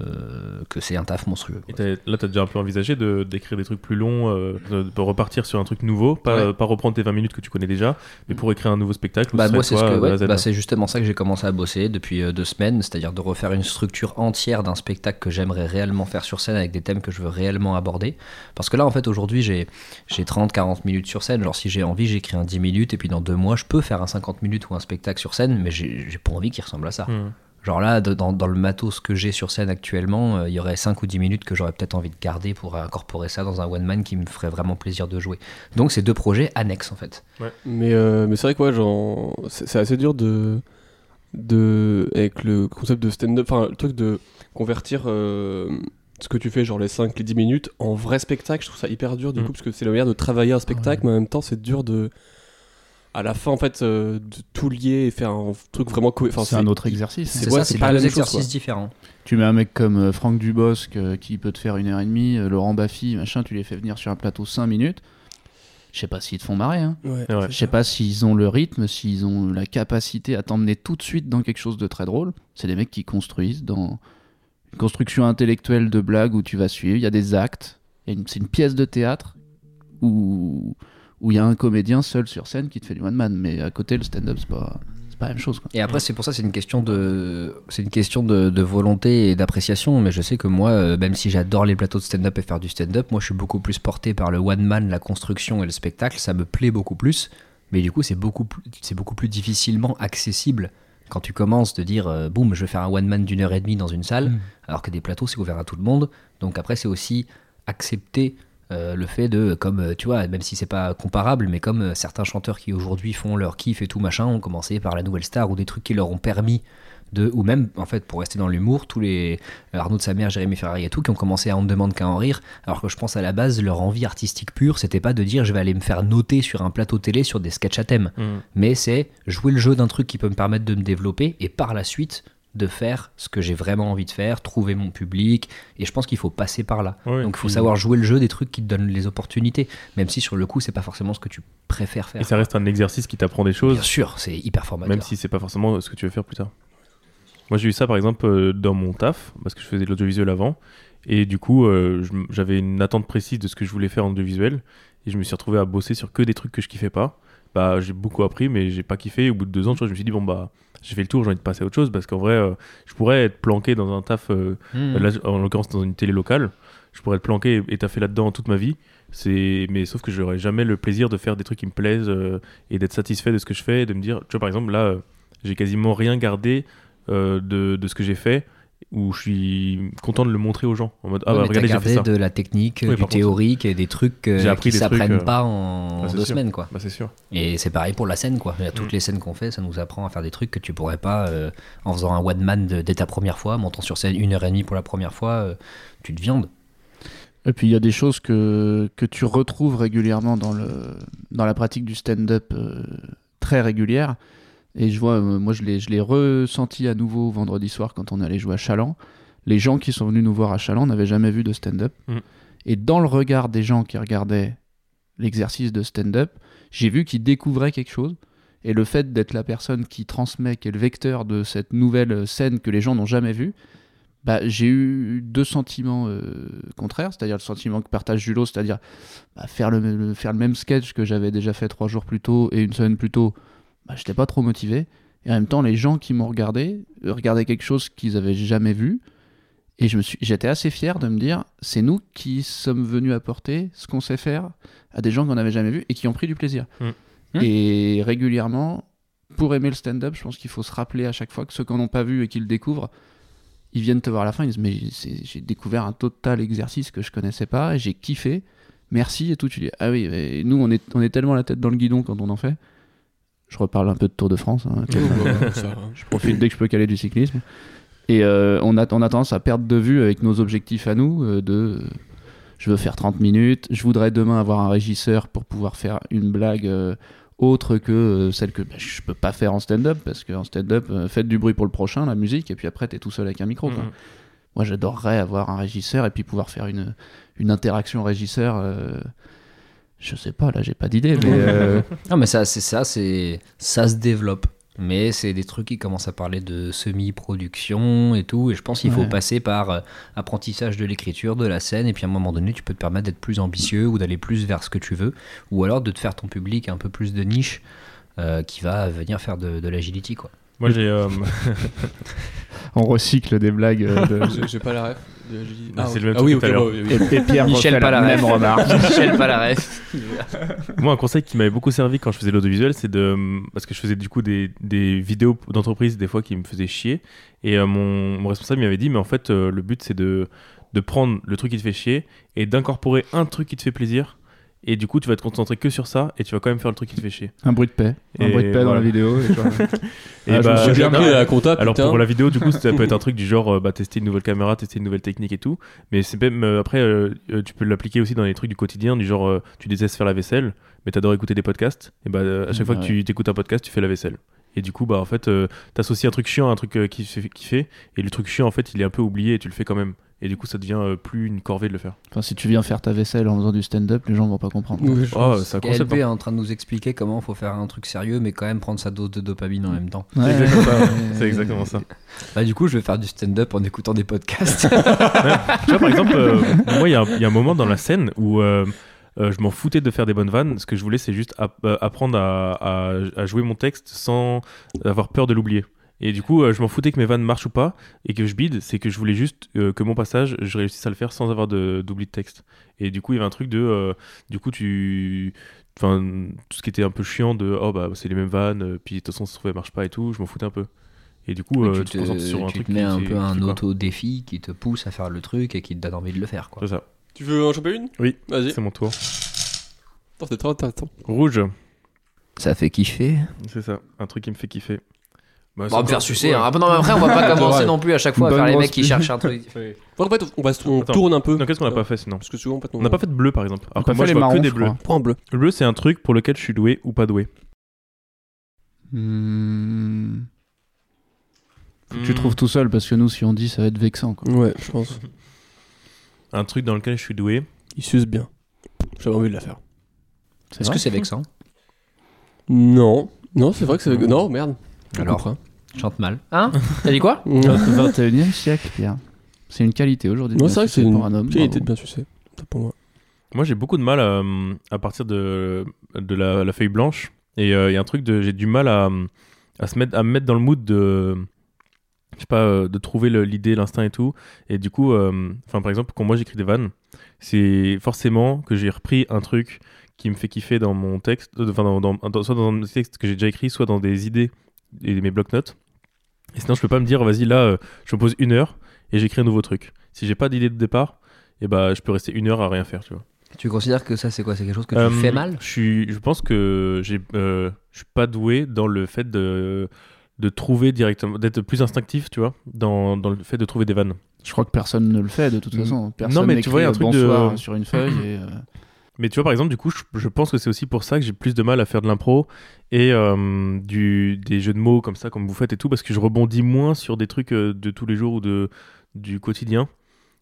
que c'est un taf monstrueux. Et là, tu as déjà un peu envisagé de d'écrire des trucs plus longs, euh, de, de repartir sur un truc nouveau, pas, Ouais. pas reprendre tes 20 minutes que tu connais déjà, mais pour écrire un nouveau spectacle. Bah, moi, c'est ce ouais, bah, justement ça que j'ai commencé à bosser depuis deux semaines, c'est-à-dire de refaire une structure entière d'un spectacle que j'aimerais réellement faire sur scène avec des thèmes que je veux réellement aborder. Parce que là, en fait, aujourd'hui, j'ai j'ai 30-40 minutes sur scène. Genre, si j'ai envie, j'écris un 10 minutes et puis dans deux mois, je peux faire un 50 minutes ou un spectacle sur scène, mais j'ai pas envie qu'il ressemble à ça. Hmm. Genre là, dans, dans le matos que j'ai sur scène actuellement, euh, il y aurait 5 ou 10 minutes que j'aurais peut-être envie de garder pour incorporer ça dans un one-man qui me ferait vraiment plaisir de jouer. Donc, c'est deux projets annexes en fait. Mais, euh, mais c'est vrai que ouais, genre, c'est c'est assez dur de, de. Avec le concept de stand-up, enfin, le truc de convertir euh, ce que tu fais, genre les 5, les 10 minutes, en vrai spectacle. Je trouve ça hyper dur du Mm. coup, parce que c'est la manière de travailler un spectacle, mais en même temps, c'est dur de. À la fin, en fait, euh, de tout lier et faire un truc vraiment cohérent. Enfin, c'est un autre exercice. c'est- ouais, ça, c'est c'est pas deux exercices différents. Tu mets un mec comme euh, Franck Dubosc euh, qui peut te faire une heure et demie, euh, Laurent Baffy, machin, tu les fais venir sur un plateau 5 minutes. Je sais pas s'ils te font marrer. Hein. Ouais, Ouais. Je sais pas s'ils ont le rythme, s'ils ont la capacité à t'emmener tout de suite dans quelque chose de très drôle. C'est des mecs qui construisent dans une construction intellectuelle de blagues où tu vas suivre. Il y a des actes. C'est une pièce de théâtre où où il y a un comédien seul sur scène qui te fait du one man. Mais à côté, le stand-up, c'est pas, c'est pas la même chose. Quoi. Et après, c'est pour ça, c'est une question de, c'est une question de, de volonté et d'appréciation. Mais je sais que moi, euh, même si j'adore les plateaux de stand-up et faire du stand-up, moi, je suis beaucoup plus porté par le one man, la construction et le spectacle. Ça me plaît beaucoup plus. Mais du coup, c'est beaucoup plus, c'est beaucoup plus difficilement accessible quand tu commences de dire, euh, boum, je vais faire un one man d'une heure et demie dans une salle, Mm. alors que des plateaux, c'est ouvert à tout le monde. Donc après, c'est aussi accepter euh, le fait de, comme euh, tu vois, même si c'est pas comparable, mais comme euh, certains chanteurs qui aujourd'hui font leur kiff et tout machin, ont commencé par la nouvelle star ou des trucs qui leur ont permis de, ou même en fait pour rester dans l'humour, tous les Arnaud de sa mère, Jérémy Ferrari et tout, qui ont commencé à ne demande qu'à en rire, alors que je pense à la base leur envie artistique pure, c'était pas de dire je vais aller me faire noter sur un plateau télé sur des sketchs à thème, Hmm. mais c'est jouer le jeu d'un truc qui peut me permettre de me développer et par la suite de faire ce que j'ai vraiment envie de faire, trouver mon public, et je pense qu'il faut passer par là. Ouais, Donc il faut puis- savoir jouer le jeu des trucs qui te donnent les opportunités, même si sur le coup c'est pas forcément ce que tu préfères faire. Et ça reste un exercice qui t'apprend des choses, Bien sûr, c'est hyper formateur. même si c'est pas forcément ce que tu veux faire plus tard. Moi, j'ai eu ça par exemple euh, dans mon taf, parce que je faisais de l'audiovisuel avant, et du coup, euh, j'avais une attente précise de ce que je voulais faire en audiovisuel, et je me suis retrouvé à bosser sur que des trucs que je kiffais pas. Bah, j'ai beaucoup appris, mais j'ai pas kiffé. Au bout de deux ans, tu vois, je me suis dit, bon, bah, j'ai fait le tour, j'ai envie de passer à autre chose, parce qu'en vrai, euh, je pourrais être planqué dans un taf, euh, Hmm. là, en l'occurrence dans une télé locale, je pourrais être planqué et taffer là-dedans toute ma vie. C'est, mais sauf que j'aurais jamais le plaisir de faire des trucs qui me plaisent euh, et d'être satisfait de ce que je fais, et de me dire, tu vois, par exemple, là, j'ai quasiment rien gardé de, de ce que j'ai fait, où je suis content de le montrer aux gens. En mode, ah Ouais, bah regardez, j'ai fait ça. de la technique, Oui, du contre. théorique et des trucs euh, J'ai appris qui s'apprennent euh, pas en bah, deux sûr. semaines quoi. Bah, c'est sûr. Et c'est pareil pour la scène quoi. Il y a toutes Mm. les scènes qu'on fait, ça nous apprend à faire des trucs que tu pourrais pas euh, en faisant un one man de- dès ta première fois, montant sur scène une heure et demie pour la première fois, euh, tu te viandes. Et puis il y a des choses que, que tu retrouves régulièrement dans, le, dans la pratique du stand-up euh, très régulière. Et je vois, euh, moi je l'ai, je l'ai ressenti à nouveau vendredi soir quand on allait jouer à Chaland. Les gens qui sont venus nous voir à Chaland n'avaient jamais vu de stand-up. Mm. Et dans le regard des gens qui regardaient l'exercice de stand-up, j'ai vu qu'ils découvraient quelque chose. Et le fait d'être la personne qui transmet, qui est le vecteur de cette nouvelle scène que les gens n'ont jamais vue, bah, j'ai eu deux sentiments euh, contraires, c'est-à-dire le sentiment que partage Julot, c'est-à-dire bah, faire, le, le- faire le même sketch que j'avais déjà fait trois jours plus tôt et une semaine plus tôt, bah, j'étais pas trop motivé. Et en même temps, les gens qui m'ont regardé euh, regardaient quelque chose qu'ils avaient jamais vu. Et je me suis, j'étais assez fier de me dire, c'est nous qui sommes venus apporter ce qu'on sait faire à des gens qu'on n'avait jamais vus et qui ont pris du plaisir. Mm. Et régulièrement, pour aimer le stand-up, je pense qu'il faut se rappeler à chaque fois que ceux qui n'en ont pas vu et qui le découvrent, ils viennent te voir à la fin, ils disent mais j'ai découvert un total exercice que je connaissais pas et j'ai kiffé. Merci et tout. Tu dis ah oui, et nous on est on est tellement la tête dans le guidon quand on en fait. Je reparle un peu de Tour de France. hein, comme- je profite dès que je peux caler du cyclisme. Et euh, on, a, on a tendance à perdre de vue avec nos objectifs à nous euh, de euh, je veux faire 30 minutes, je voudrais demain avoir un régisseur pour pouvoir faire une blague euh, autre que euh, celle que bah, je peux pas faire en stand-up parce qu'en stand-up, euh, faites du bruit pour le prochain, la musique, et puis après t'es tout seul avec un micro. quoi. Mhm. Moi j'adorerais avoir un régisseur et puis pouvoir faire une, une interaction régisseur. Je sais pas, là j'ai pas d'idée, mais euh, [laughs] Non mais ça c'est ça c'est ça se développe. mais c'est des trucs qui commencent à parler de semi-production et tout. Et je pense qu'il faut Ouais. passer par euh, apprentissage de l'écriture, de la scène, et puis à un moment donné, tu peux te permettre d'être plus ambitieux ou d'aller plus vers ce que tu veux, ou alors de te faire ton public un peu plus de niche euh, qui va venir faire de, de l'agility, quoi. Moi, j'ai. euh, [laughs] On recycle des blagues. euh, de- J'ai- pas la ref. dit- Bah, c'est le même Ah oui, truc ok, tout à bon, l'heure. oui, oui. et, et Pierre Michel refait la même remarque. [laughs] Michel Palaref. [laughs] Moi, un conseil qui m'avait beaucoup servi quand je faisais l'audiovisuel, c'est de. Parce que je faisais du coup des, des vidéos d'entreprise, des fois qui me faisaient chier. Et euh, mon, mon responsable m'avait dit, mais en fait, euh, le but, c'est de, de prendre le truc qui te fait chier et d'incorporer un truc qui te fait plaisir. Et du coup, tu vas te concentrer que sur ça et tu vas quand même faire le truc qui te fait chier. Un bruit de paix. Un bruit de paix dans la vidéo. et genre- [laughs] Et Ah, je me bah, J'ai bien pris à la compta, Alors putain. pour la vidéo, du coup, ça peut être un [laughs] truc du genre euh, bah, tester une nouvelle caméra, tester une nouvelle technique et tout. Mais c'est même euh, après, euh, tu peux l'appliquer aussi dans les trucs du quotidien, du genre euh, tu détestes faire la vaisselle, mais t'adores écouter des podcasts. Et bah euh, à chaque fois que tu t'écoutes un podcast, tu fais la vaisselle. Et du coup, bah en fait, euh, t'associes un truc chiant à un truc euh, qui fait. Et le truc chiant, en fait, il est un peu oublié et tu le fais quand même. Et du coup, ça devient euh, plus une corvée de le faire. Enfin, si tu viens faire ta vaisselle en faisant du stand-up, les gens vont pas comprendre. Oui, je Oh, concept. KLP est en train de nous expliquer comment il faut faire un truc sérieux, mais quand même prendre sa dose de dopamine en même temps. C'est Ouais, exactement ça. ouais, C'est exactement ça. Bah, du coup, je vais faire du stand-up en écoutant des podcasts. [laughs] Tu vois, par exemple, euh, moi, il y, a un- il y a un moment dans la scène où euh, euh, je m'en foutais de faire des bonnes vannes. Ce que je voulais, c'est juste app- apprendre à, à- à jouer mon texte sans avoir peur de l'oublier. Et du coup, euh, je m'en foutais que mes vannes marchent ou pas et que je bide. C'est que je voulais juste euh, que mon passage, je réussisse à le faire sans avoir de- d'oubli de, texte. Et du coup, il y avait un truc de. euh, du coup, tu. Enfin, tout ce qui était un peu chiant de. Oh, bah, c'est les mêmes vannes, puis de toute façon, ça se trouve, marche pas et tout. Je m'en foutais un peu. Et du coup, euh, tu tu te, te concentres sur un tu truc te mets qui un peu un auto-défi qui te pousse à faire le truc et qui te donne envie de le faire. Quoi. C'est ça. Tu veux en choper une? Oui, Vas-y. c'est mon tour. Attends, C'est trop intéressant. Rouge. Ça fait kiffer. C'est ça, un truc qui me fait kiffer. Bah, On va me c'est- faire sucer. ouais. hein. Ah, non, mais après, on va pas [laughs] commencer non plus à chaque fois à faire les mecs qui cherchent un truc. [laughs] Bon, en fait, on, va, on Attends. tourne un peu. Non, qu'est-ce qu'on n'a pas fait sinon Parce que souvent, en fait, On n'a pas fait de bleu par exemple. Alors que moi fait je les vois que marrons, des je bleus. Prends un bleu. Le bleu c'est un truc pour lequel je suis doué ou pas doué. Hmm. Que tu trouves tout seul parce que nous, si on dit, ça va être vexant. Quoi. Ouais, je pense. [laughs] Un truc dans lequel je suis doué. Il suce bien. J'avais envie de la faire. C'est Est-ce que c'est vexant? Non. Non, c'est vrai que c'est. Non, merde. On Alors, coupera. Chante mal. Hein [laughs] T'as dit quoi Non, 21 e siècle, Pierre. C'est une qualité aujourd'hui. de Non, bien c'est vrai que sucer c'est pour un une homme. qualité de bien sucer. C'est pour moi. Moi j'ai beaucoup de mal à, à partir de, de la, la feuille blanche. Et euh, il y a un truc de. J'ai du mal à, à, se mettre, à me mettre dans le mood de. Je sais pas, euh, de trouver le- l'idée, l'instinct et tout. Et du coup, euh, enfin par exemple, quand moi j'écris des vannes, c'est forcément que j'ai repris un truc qui me fait kiffer dans mon texte, euh, enfin dans, dans- dans- soit dans un texte que j'ai déjà écrit, soit dans des idées et mes blocs-notes. Et sinon, je peux pas me dire, vas-y, là, euh, je me pose une heure et j'écris un nouveau truc. Si j'ai pas d'idée de départ, et bah, je peux rester une heure à rien faire, tu vois. Tu considères que ça, c'est quoi? C'est quelque chose que tu Euh, fais mal? je, suis, je pense que j'ai, euh, je suis pas doué dans le fait de, de trouver directement, d'être plus instinctif, tu vois, dans, dans le fait de trouver des vannes. Je crois que personne ne le fait de toute façon. Personne mais tu vois, il y a un truc euh, de- sur une feuille. Et, euh, [clears throat] Mais tu vois, par exemple, du coup, je, je pense que c'est aussi pour ça que j'ai plus de mal à faire de l'impro et euh, du, des jeux de mots comme ça, comme vous faites et tout, parce que je rebondis moins sur des trucs euh, de tous les jours ou de, du quotidien.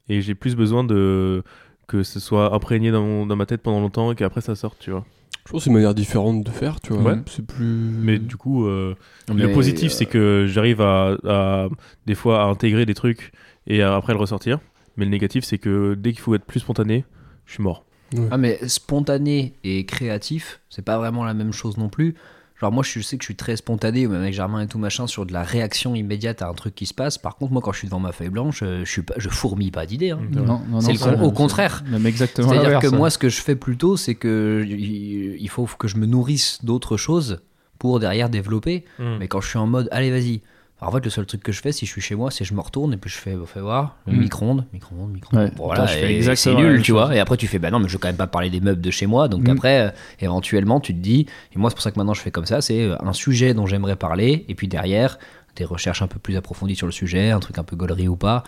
Et j'ai plus besoin de que ce soit imprégné dans, mon- dans ma tête pendant longtemps et qu'après ça sorte, tu vois. Je pense que c'est une manière différente de faire, tu vois. Ouais. C'est plus. Mais du coup, euh, Mais, le positif, euh, c'est que j'arrive à, à- des fois à intégrer des trucs et à après le ressortir. Mais le négatif, c'est que dès qu'il faut être plus spontané, je suis mort. Ah mais spontané et créatif, c'est pas vraiment la même chose non plus. Genre moi je sais que je suis très spontané, ou même avec Germain et tout machin, sur de la réaction immédiate à un truc qui se passe. Par contre moi quand je suis devant ma feuille blanche, euh, je, suis pas, je fourmille pas d'idées. hein. Ouais. non, non, C'est con- au c'est contraire. Même exactement C'est-à-dire que moi ce que je fais plutôt c'est que il il faut que je me nourrisse d'autres choses pour derrière développer. Mm. Mais quand je suis en mode allez vas-y. Alors, en fait le seul truc que je fais si je suis chez moi c'est je me retourne et puis je fais bah, fais voir le Mm. micro-ondes, micro-ondes, micro-ondes. Ouais. Bon, voilà, c'est nul tu vois. Et après tu fais bah non mais je vais quand même pas parler des meubles de chez moi. Donc Mm. après euh, éventuellement tu te dis et moi c'est pour ça que maintenant je fais comme ça c'est euh, un sujet dont j'aimerais parler et puis derrière des recherches un peu plus approfondies sur le sujet, un truc un peu gaulerie ou pas.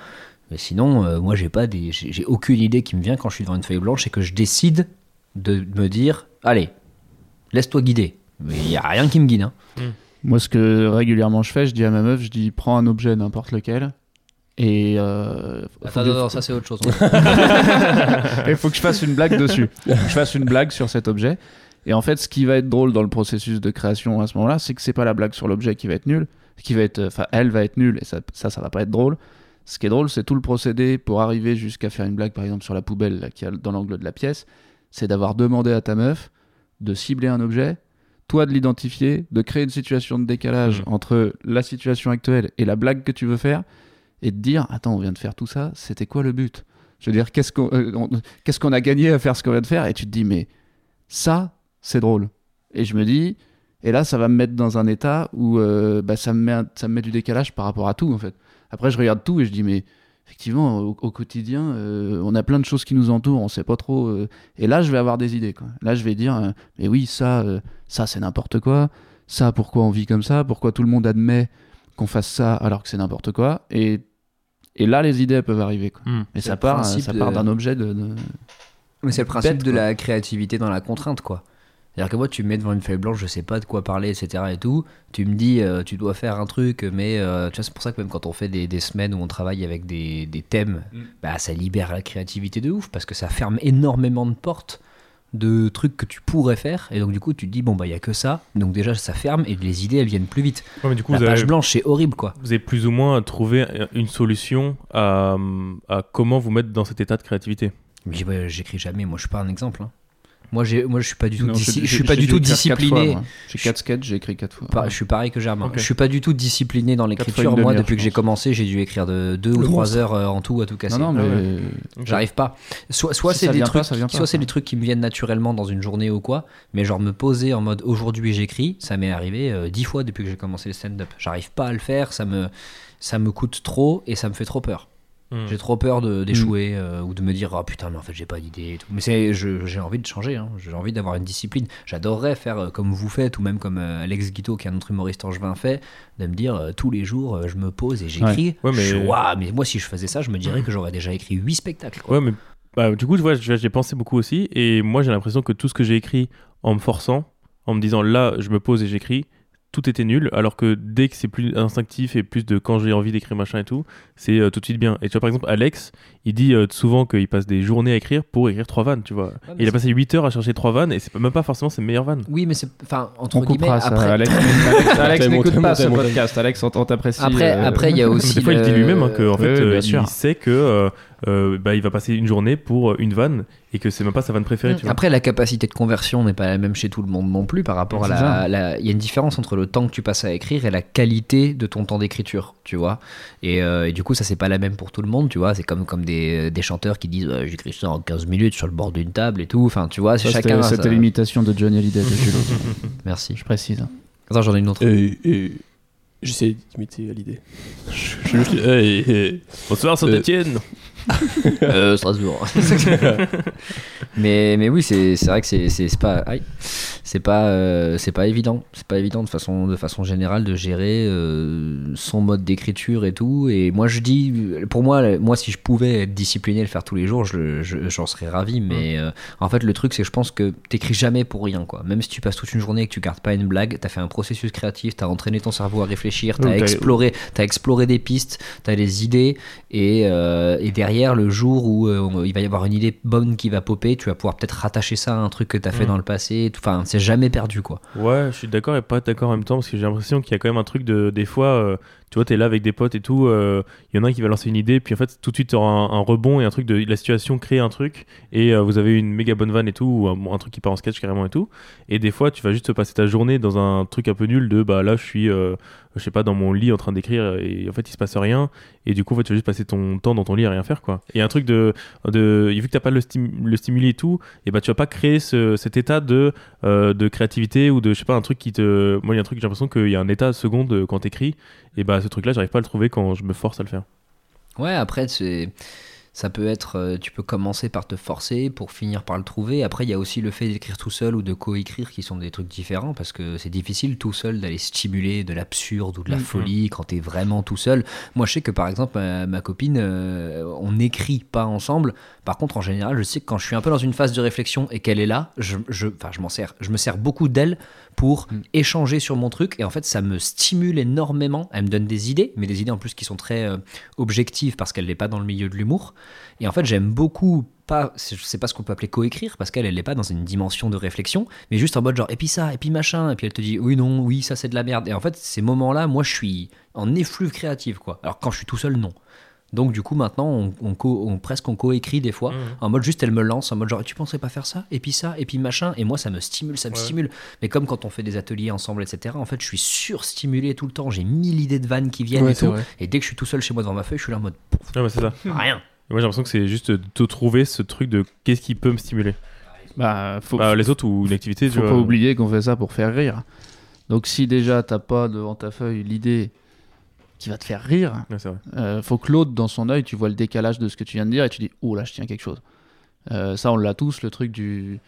Mais sinon, euh, moi, j'ai pas des, j'ai aucune idée qui me vient quand je suis devant une feuille blanche et que je décide de me dire, allez, laisse-toi guider. Mais il y a rien qui me guide. Hein. Moi, ce que régulièrement je fais, je dis à ma meuf, je dis prends un objet n'importe lequel. Et euh, Attends, que- attends, ça c'est autre chose. [laughs] il faut que je fasse une blague dessus. je fasse une blague sur cet objet. Et en fait, ce qui va être drôle dans le processus de création à ce moment-là, c'est que c'est pas la blague sur l'objet qui va être nulle, qui va être, enfin, elle va être nulle et ça, ça, ça va pas être drôle. Ce qui est drôle, c'est tout le procédé pour arriver jusqu'à faire une blague, par exemple sur la poubelle qui est dans l'angle de la pièce, c'est d'avoir demandé à ta meuf de cibler un objet, toi de l'identifier, de créer une situation de décalage Mhm. entre la situation actuelle et la blague que tu veux faire, et de dire attends, on vient de faire tout ça, c'était quoi le but? Je veux dire, qu'est-ce qu'on euh, qu'est-ce qu'on a gagné à faire ce qu'on vient de faire? Et tu te dis mais ça, c'est drôle. Et je me dis, et là, ça va me mettre dans un état où euh, bah, ça, me met ça me met du décalage par rapport à tout, en fait. Après, je regarde tout et je dis, mais effectivement, au, au quotidien, euh, on a plein de choses qui nous entourent, on sait pas trop. euh, et là, je vais avoir des idées, quoi. Là, je vais dire, euh, mais oui, ça, euh, ça, c'est n'importe quoi. Ça, pourquoi on vit comme ça? Pourquoi tout le monde admet qu'on fasse ça alors que c'est n'importe quoi? Et, et là, les idées elles peuvent arriver, quoi. Hmm. Et C'est ça part, principe ça part d'un objet de. de- Mais c'est le principe Bête, de quoi. la créativité dans la contrainte, quoi. C'est-à-dire que moi, tu me mets devant une feuille blanche, je sais pas de quoi parler, etc. et tout. Tu me dis, euh, tu dois faire un truc, mais euh, tu vois, c'est pour ça que même quand on fait des, des semaines où on travaille avec des, des thèmes, bah, ça libère la créativité de ouf parce que ça ferme énormément de portes de trucs que tu pourrais faire. Et donc, du coup, tu te dis, bon, bah, il y a que ça. Donc, déjà, ça ferme et les idées, elles viennent plus vite. Ouais, mais du coup, La vous page avez, blanche, c'est horrible, quoi. vous avez plus ou moins trouvé une solution à, à comment vous mettre dans cet état de créativité? J'écris jamais, moi, je suis pas un exemple. hein. Moi, j'ai, moi, je suis pas du tout, Non, je suis pas du tout discipliné. J'ai quatre sketchs, j'ai écrit quatre fois. Par- je suis pareil que Germain. Ok. Je suis pas du tout discipliné dans l'écriture. Moi, depuis que j'ai commencé, j'ai dû écrire de 2 ou Le 3 monstre. heures euh, en tout à tout casser. Non, non, Ah mais. J'arrive pas. Soit, soit Si c'est trucs, pas, soit des trucs qui me viennent naturellement dans une journée ou quoi. Mais genre me poser en mode aujourd'hui j'écris, ça m'est arrivé euh, dix fois depuis que j'ai commencé le stand-up. J'arrive pas à le faire, ça me, ça me coûte trop et ça me fait trop peur. Hmm. J'ai trop peur d'échouer euh, ou de me dire ah putain mais en fait j'ai pas d'idée et tout. Mais c'est j'ai envie de changer, hein. j'ai envie d'avoir une discipline. J'adorerais faire euh, comme vous faites ou même comme euh, Alex Guito qui est un autre humoriste angevin fait, de me dire euh, tous les jours je me pose et j'écris. Ouais, mais- Je mais moi si je faisais ça je me dirais que j'aurais déjà écrit 8 spectacles. quoi. Ouais, mais bah, du coup, tu vois, j'ai j'ai pensé beaucoup aussi. Et moi, j'ai l'impression que tout ce que j'ai écrit en me forçant, en me disant là, je me pose et j'écris, tout était nul. Alors que dès que c'est plus instinctif et plus de quand j'ai envie d'écrire machin et tout, c'est euh, tout de suite bien. Et tu vois, par exemple, Alex, il dit euh, souvent qu'il passe des journées à écrire pour écrire trois vannes, tu vois. il a passé 8 heures à chercher trois vannes et c'est même pas forcément ses meilleures vannes. Oui mais c'est enfin entre On guillemets ça. après Alex, [laughs] Alex, Alex n'écoute pas ce podcast. Alex, on, t'apprécie. après, euh, après il y a [laughs] aussi des fois, il dit lui-même hein, que en Oui, fait, oui, euh, il sait que euh, euh, bah, il va passer une journée pour une vanne et que c'est même pas sa vanne préférée. tu vois. Après, la capacité de conversion n'est pas la même chez tout le monde non plus par rapport à C'est la, Il y a une différence entre le temps que tu passes à écrire et la qualité de ton temps d'écriture, tu vois. Et, euh, et du coup, ça, c'est pas la même pour tout le monde, tu vois. C'est comme, comme des, des chanteurs qui disent euh, J'écris ça en 15 minutes sur le bord d'une table et tout. Enfin, tu vois, c'est ça, chacun. C'était a c'était sa- l'imitation de Johnny Hallyday. [laughs] Merci. Je précise. Attends, j'en ai une autre. Et, et j'essaie d'imiter. Je, je, et- Bonsoir, Saint-Etienne. [laughs] Euh, Strasbourg. [laughs] mais, mais oui, c'est vrai que c'est pas, c'est pas, euh, c'est pas évident. C'est pas évident de façon, de façon générale de gérer euh, son mode d'écriture et tout. Et moi, je dis, pour moi, moi, si je pouvais être discipliné et le faire tous les jours, je- je- j'en serais ravi. Mais euh, en fait, le truc, c'est que je pense que t'écris jamais pour rien, quoi. Même si tu passes toute une journée et que tu gardes pas une blague, t'as fait un processus créatif, t'as entraîné ton cerveau à réfléchir, t'as exploré, t'as exploré des pistes, t'as des idées, et, et derrière, le jour où euh, il va y avoir une idée bonne qui va popper, tu vas pouvoir peut-être rattacher ça à un truc que t'as fait Mm. dans le passé. Enfin, c'est jamais perdu, quoi. Ouais, je suis d'accord et pas d'accord en même temps parce que j'ai l'impression qu'il y a quand même un truc de des fois, euh, tu vois, t'es là avec des potes et tout, euh, il y en a un qui va lancer une idée, puis en fait tout de suite t'auras un, un rebond et un truc de la situation crée un truc et euh, vous avez une méga bonne vanne et tout ou un, truc qui part en sketch carrément et tout. Et des fois tu vas juste passer ta journée dans un truc un peu nul de bah là je suis, euh, je sais pas, dans mon lit en train d'écrire et en fait il se passe rien et du coup en fait tu vas juste passer ton temps dans ton lit à rien faire quoi. Et un truc de, de vu que t'as pas le, stim- le stimuli et tout, et bah tu vas pas créer ce, cet état de euh, de créativité ou de je sais pas un truc qui te moi il y a un truc j'ai l'impression qu'il y a un état seconde euh, quand t'écris et bah ce truc là j'arrive pas à le trouver quand je me force à le faire Ouais, après, c'est. Ça peut être, euh, tu peux commencer par te forcer pour finir par le trouver. Après, il y a aussi le fait d'écrire tout seul ou de coécrire qui sont des trucs différents parce que c'est difficile tout seul d'aller stimuler de l'absurde ou de la Mhm. folie quand t'es vraiment tout seul. Moi, je sais que par exemple, ma, ma copine, euh, on n'écrit pas ensemble. Par contre, en général, je sais que quand je suis un peu dans une phase de réflexion et qu'elle est là, je, je, enfin, je m'en sers. Je me sers beaucoup d'elle pour Mhm. échanger sur mon truc et en fait, ça me stimule énormément. Elle me donne des idées, mais des idées en plus qui sont très euh, objective parce qu'elle n'est pas dans le milieu de l'humour. Et en fait, j'aime beaucoup pas, je sais pas ce qu'on peut appeler coécrire parce qu'elle, elle n'est pas dans une dimension de réflexion, mais juste en mode genre, et puis ça, et puis machin, et puis elle te dit, oui, non, oui, ça c'est de la merde. Et en fait, ces moments-là, moi, je suis en effluve créative, quoi. Alors quand je suis tout seul, non. Donc du coup, maintenant, on, on, co- on- presque on coécrit des fois, en mode juste elle me lance, en mode genre, tu penserais pas faire ça, et puis ça, et puis machin, et moi, ça me stimule, ça me Ouais. stimule. Mais comme quand on fait des ateliers ensemble, etc., en fait, je suis surstimulé tout le temps, j'ai mille idées de vannes qui viennent Ouais, et tout. vrai. Et dès que je suis tout seul chez moi devant ma feuille, je suis là en mode, Ouais, bah, c'est ça. rien. Moi j'ai l'impression que c'est juste de te trouver ce truc de qu'est-ce qui peut me stimuler? Bah, faut, Bah, les autres ou une activité, tu faut vois. pas oublier qu'on fait ça pour faire rire. Donc si déjà t'as pas devant ta feuille l'idée qui va te faire rire, Ouais, euh, faut que l'autre dans son œil, tu vois le décalage de ce que tu viens de dire et tu dis oh là je tiens quelque chose. Euh, ça on l'a tous le truc du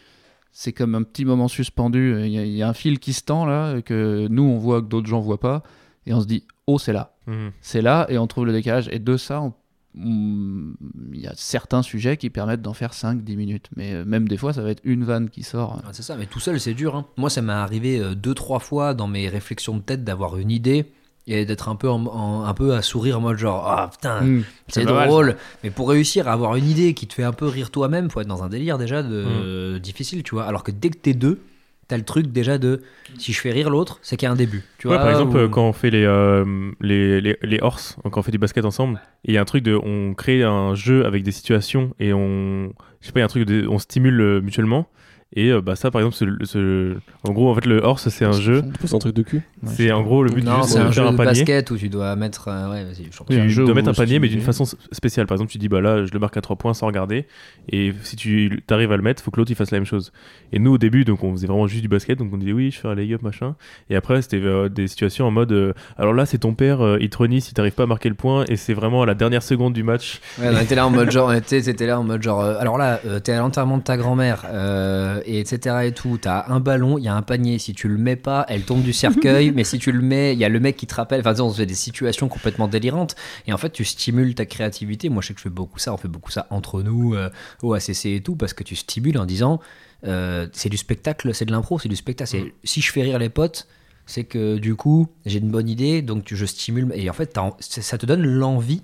c'est comme un petit moment suspendu. Il y, a- il y a un fil qui se tend là que nous on voit que d'autres gens voient pas et on se dit oh c'est là, Mhm. c'est là et on trouve le décalage et de ça on- on- il y a certains sujets qui permettent d'en faire 5-10 minutes mais euh, même des fois ça va être une vanne qui sort Ah, c'est ça, mais tout seul, c'est dur. hein. Moi, ça m'est arrivé euh, deux, trois fois dans mes réflexions de tête d'avoir une idée et d'être un peu, en- en- un peu à sourire en mode genre, ah putain, Mm. c'est mal, drôle. Mais pour réussir à avoir une idée qui te fait un peu rire toi-même, faut être dans un délire déjà de difficile, tu vois. Alors que dès que t'es deux, t'as le truc déjà de si je fais rire l'autre, c'est qu'il y a un début. Tu Ouais, vois, par exemple, ou- euh, quand on fait les, euh, les, les, les horses, quand on fait du basket ensemble, il y a un truc de. On crée un jeu avec des situations et on. Je sais pas, il y a un truc de. On stimule euh, mutuellement. Et euh, bah, ça, par exemple, ce- ce- en gros, en fait, le horse, c'est un jeu. C'est un truc de cul. Ouais, C'est en gros le but non, juste c'est de un faire jeu un de panier. basket où tu dois mettre. euh, ouais, vas-y, je Oui, un tu jeu dois mettre un panier, mais d'une façon spéciale. Par exemple, tu dis, bah là, je le marque à 3 points sans regarder. Et si tu arrives à le mettre, faut que l'autre il fasse la même chose. Et nous, au début, donc on faisait vraiment juste du basket. Donc on disait, oui, je fais un lay-up, machin. Et après, c'était euh, des situations en mode, euh, alors là, c'est ton père, euh, il te renie si t'arrives pas à marquer le point. Et c'est vraiment à la dernière seconde du match. Ouais, on était là en mode [laughs] genre, on était, là en mode genre, euh, alors là, euh, t'es à l'enterrement de ta grand-mère, euh, et etc. et tout. T'as un ballon, il y a un panier. Si tu le mets pas, elle tombe du cercueil. [laughs] mais si tu le mets, il y a le mec qui te rappelle. Enfin, on se fait des situations complètement délirantes. Et en fait, tu stimules ta créativité. Moi, je sais que je fais beaucoup ça. On fait beaucoup ça entre nous, euh, au ACC et tout, parce que tu stimules en disant, euh, c'est du spectacle, c'est de l'impro, c'est du spectacle. Si je fais rire les potes. C'est que du coup, j'ai une bonne idée, donc tu- je stimule. Et en fait, ça te donne l'envie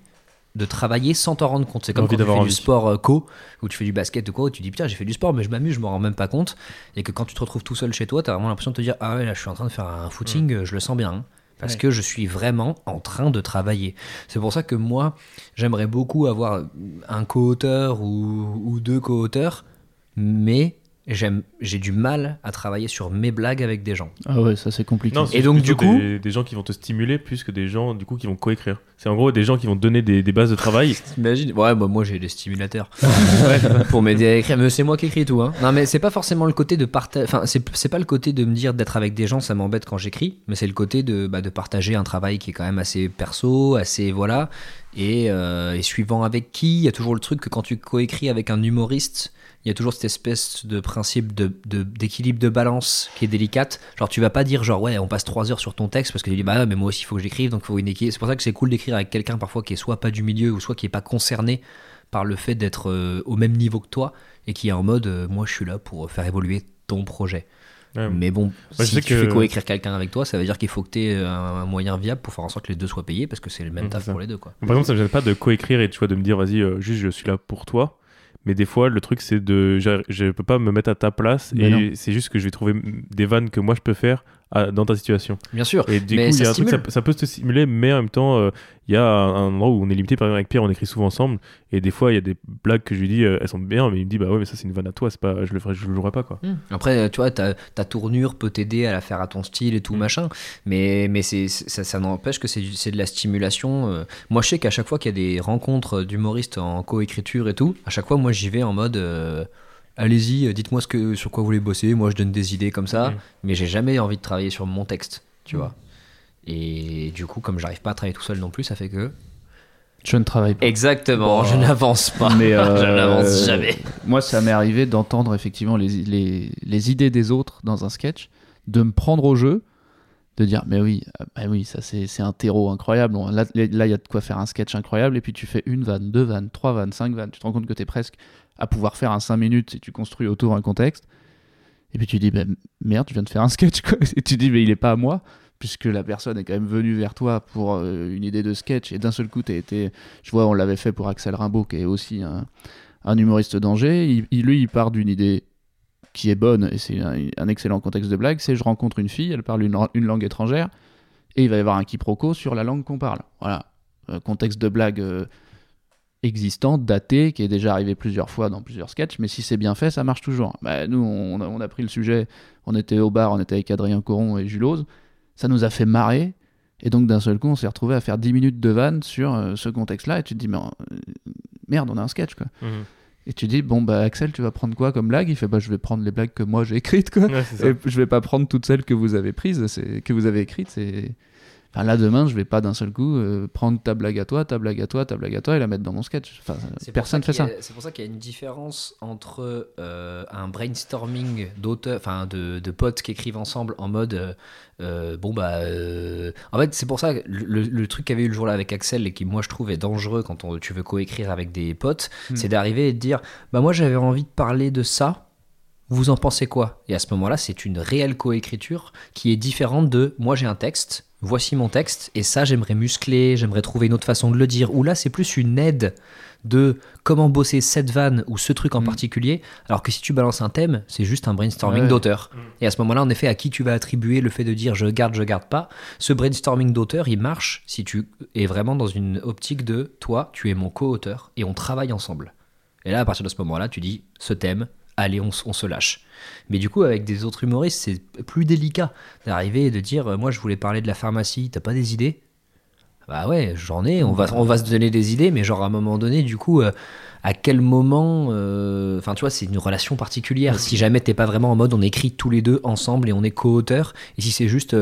de travailler sans t'en rendre compte. C'est comme quand tu fais du sport euh, co, ou tu fais du basket ou quoi, où tu dis putain j'ai fait du sport mais je m'amuse, je m'en rends même pas compte. Et que quand tu te retrouves tout seul chez toi, t'as vraiment l'impression de te dire ah ouais là je suis en train de faire un footing, euh, je le sens bien. hein. parce Ouais. que je suis vraiment en train de travailler. C'est pour ça que moi, j'aimerais beaucoup avoir un co-auteur ou, ou deux co-auteurs, mais j'ai du mal à travailler sur mes blagues avec des gens. Ah ouais, ça c'est compliqué. Non, Et c'est donc, du coup- des, des gens qui vont te stimuler plus que des gens du coup qui vont coécrire. C'est en gros des gens qui vont te donner des, des bases de travail. [laughs] T'imagines? Ouais, bah moi j'ai des stimulateurs [laughs] pour m'aider à écrire, mais c'est moi qui écris tout. Hein. Non, mais c'est pas forcément le côté de partager. Enfin, c'est c'est pas le côté de me dire d'être avec des gens, ça m'embête quand j'écris, mais c'est le côté de, bah, de partager un travail qui est quand même assez perso, assez voilà. Et, euh, et suivant avec qui, il y a toujours le truc que quand tu coécris avec un humoriste, il y a toujours cette espèce de principe de- de- d'équilibre de, balance qui est délicate. Genre, tu vas pas dire, genre, ouais, on passe trois heures sur ton texte parce que tu dis, bah, mais moi aussi, il faut que j'écrive, donc il faut une équipe. C'est pour ça que c'est cool d'écrire avec quelqu'un parfois qui est soit pas du milieu ou soit qui est pas concerné par le fait d'être euh, au même niveau que toi et qui est en mode, euh, moi, je suis là pour faire évoluer ton projet. Ouais. Mais bon, si tu que- fais coécrire quelqu'un avec toi, ça veut dire qu'il faut que tu aies un, un moyen viable pour faire en sorte que les deux soient payés parce que c'est le même taf pour les deux, quoi. Par exemple, ça me gêne pas de coécrire et tu vois de me dire vas-y euh, juste je suis là pour toi. Mais des fois, le truc, c'est de. Je, je peux pas me mettre à ta place Mais et c'est juste que je vais trouver des vannes que moi je peux faire à- dans ta situation. Bien sûr. Et du Mais coup, il y ça a un truc, ça, ça peut te stimuler, mais en même temps, euh, il y a un, un endroit où on est limité. Par exemple, avec Pierre, on écrit souvent ensemble. Et des fois, il y a des blagues que je lui dis, euh, elles sont bien, mais il me dit, bah ouais, mais ça, c'est une vanne à toi, c'est pas, je le ferai, je le jouerai pas, quoi. Hmm. Après, tu vois, ta, ta tournure peut t'aider à la faire à ton style et tout Mm. machin, mais, mais c'est, ça, ça n'empêche que c'est, de la stimulation. euh. Moi, je sais qu'à chaque fois qu'il y a des rencontres d'humoristes en coécriture et tout, à chaque fois, moi, j'y vais en mode. Allez-y, euh, dites-moi ce que, sur quoi vous voulez bosser. Moi, je donne des idées comme ça, Mm. mais j'ai jamais envie de travailler sur mon texte, tu Mm. vois. Et du coup, comme j'arrive pas à travailler tout seul non plus, ça fait que. Je ne travaille pas. Exactement, je n'avance pas. Mais, euh, [laughs] je n'avance jamais. Moi, ça m'est arrivé d'entendre effectivement les, les, les idées des autres dans un sketch, de me prendre au jeu, de dire mais oui, euh, bah oui, ça c'est un terreau incroyable. Là, il y a de quoi faire un sketch incroyable. Et puis tu fais une vanne, deux vannes, trois vannes, cinq vannes. Tu te rends compte que tu es presque à pouvoir faire un 5 minutes si tu construis autour un contexte. Et puis tu dis bah, merde, je viens de faire un sketch. Quoi. [laughs] Et tu dis mais il est pas à moi. puisque la personne est quand même venue vers toi pour euh, une idée de sketch et d'un seul coup, tu été. Je vois, on l'avait fait pour Axel Rimbaud, qui est aussi un, humoriste danger. Il, lui, il part d'une idée qui est bonne et c'est un, excellent contexte de blague. C'est je rencontre une fille, elle parle une, une langue étrangère et il va y avoir un quiproquo sur la langue qu'on parle. Voilà. Euh, contexte de blague euh, existant, daté, qui est déjà arrivé plusieurs fois dans plusieurs sketchs, mais si c'est bien fait, ça marche toujours. Bah, nous, on a, on a pris le sujet, on était au bar, on était avec Adrien Coron et Jules Ose, ça nous a fait marrer, et donc d'un seul coup, on s'est retrouvé à faire 10 minutes de vanne sur euh, ce contexte-là, et tu te dis, mais euh, merde, on a un sketch, quoi. Mhm. Et tu dis, bon, bah Axel, tu vas prendre quoi comme blague? Il fait, bah je vais prendre les blagues que moi j'ai écrites, quoi. Ouais. Et je vais pas prendre toutes celles que vous avez prises, c'est que vous avez écrites. C'est enfin, là demain, je vais pas d'un seul coup euh, prendre ta blague à toi, ta blague à toi, ta blague à toi et la mettre dans mon sketch. Enfin, personne fait ça. C'est pour ça qu'il y a une différence entre euh, un brainstorming d'auteurs, enfin de, de potes qui écrivent ensemble en mode euh, bon bah en fait c'est pour ça que le, le truc qu'il y avait eu le jour là avec Axel et qui moi je trouve est dangereux quand on- tu veux coécrire avec des potes, Hmm. c'est d'arriver et de dire bah moi j'avais envie de parler de ça. Vous en pensez quoi? Et à ce moment-là, c'est une réelle coécriture qui est différente de moi j'ai un texte, voici mon texte, et ça j'aimerais muscler, j'aimerais trouver une autre façon de le dire. Ou là, c'est plus une aide de comment bosser cette vanne ou ce truc en Mm. particulier, alors que si tu balances un thème, c'est juste un brainstorming Ouais. d'auteur. Et à ce moment-là, en effet, à qui tu vas attribuer le fait de dire je garde, je garde pas, ce brainstorming d'auteur, il marche si tu es vraiment dans une optique de toi, tu es mon co-auteur et on travaille ensemble. Et là, à partir de ce moment-là, tu dis ce thème, allez, on, se lâche. Mais du coup, avec des autres humoristes, c'est plus délicat d'arriver et de dire euh, moi, je voulais parler de la pharmacie, t'as pas des idées? Bah ouais, j'en ai, on va, on va se donner des idées, mais genre à un moment donné, du coup, euh, à quel moment. euh, Enfin, tu vois, c'est une relation particulière. Si jamais t'es pas vraiment en mode on écrit tous les deux ensemble et on est co-auteurs, et si c'est juste.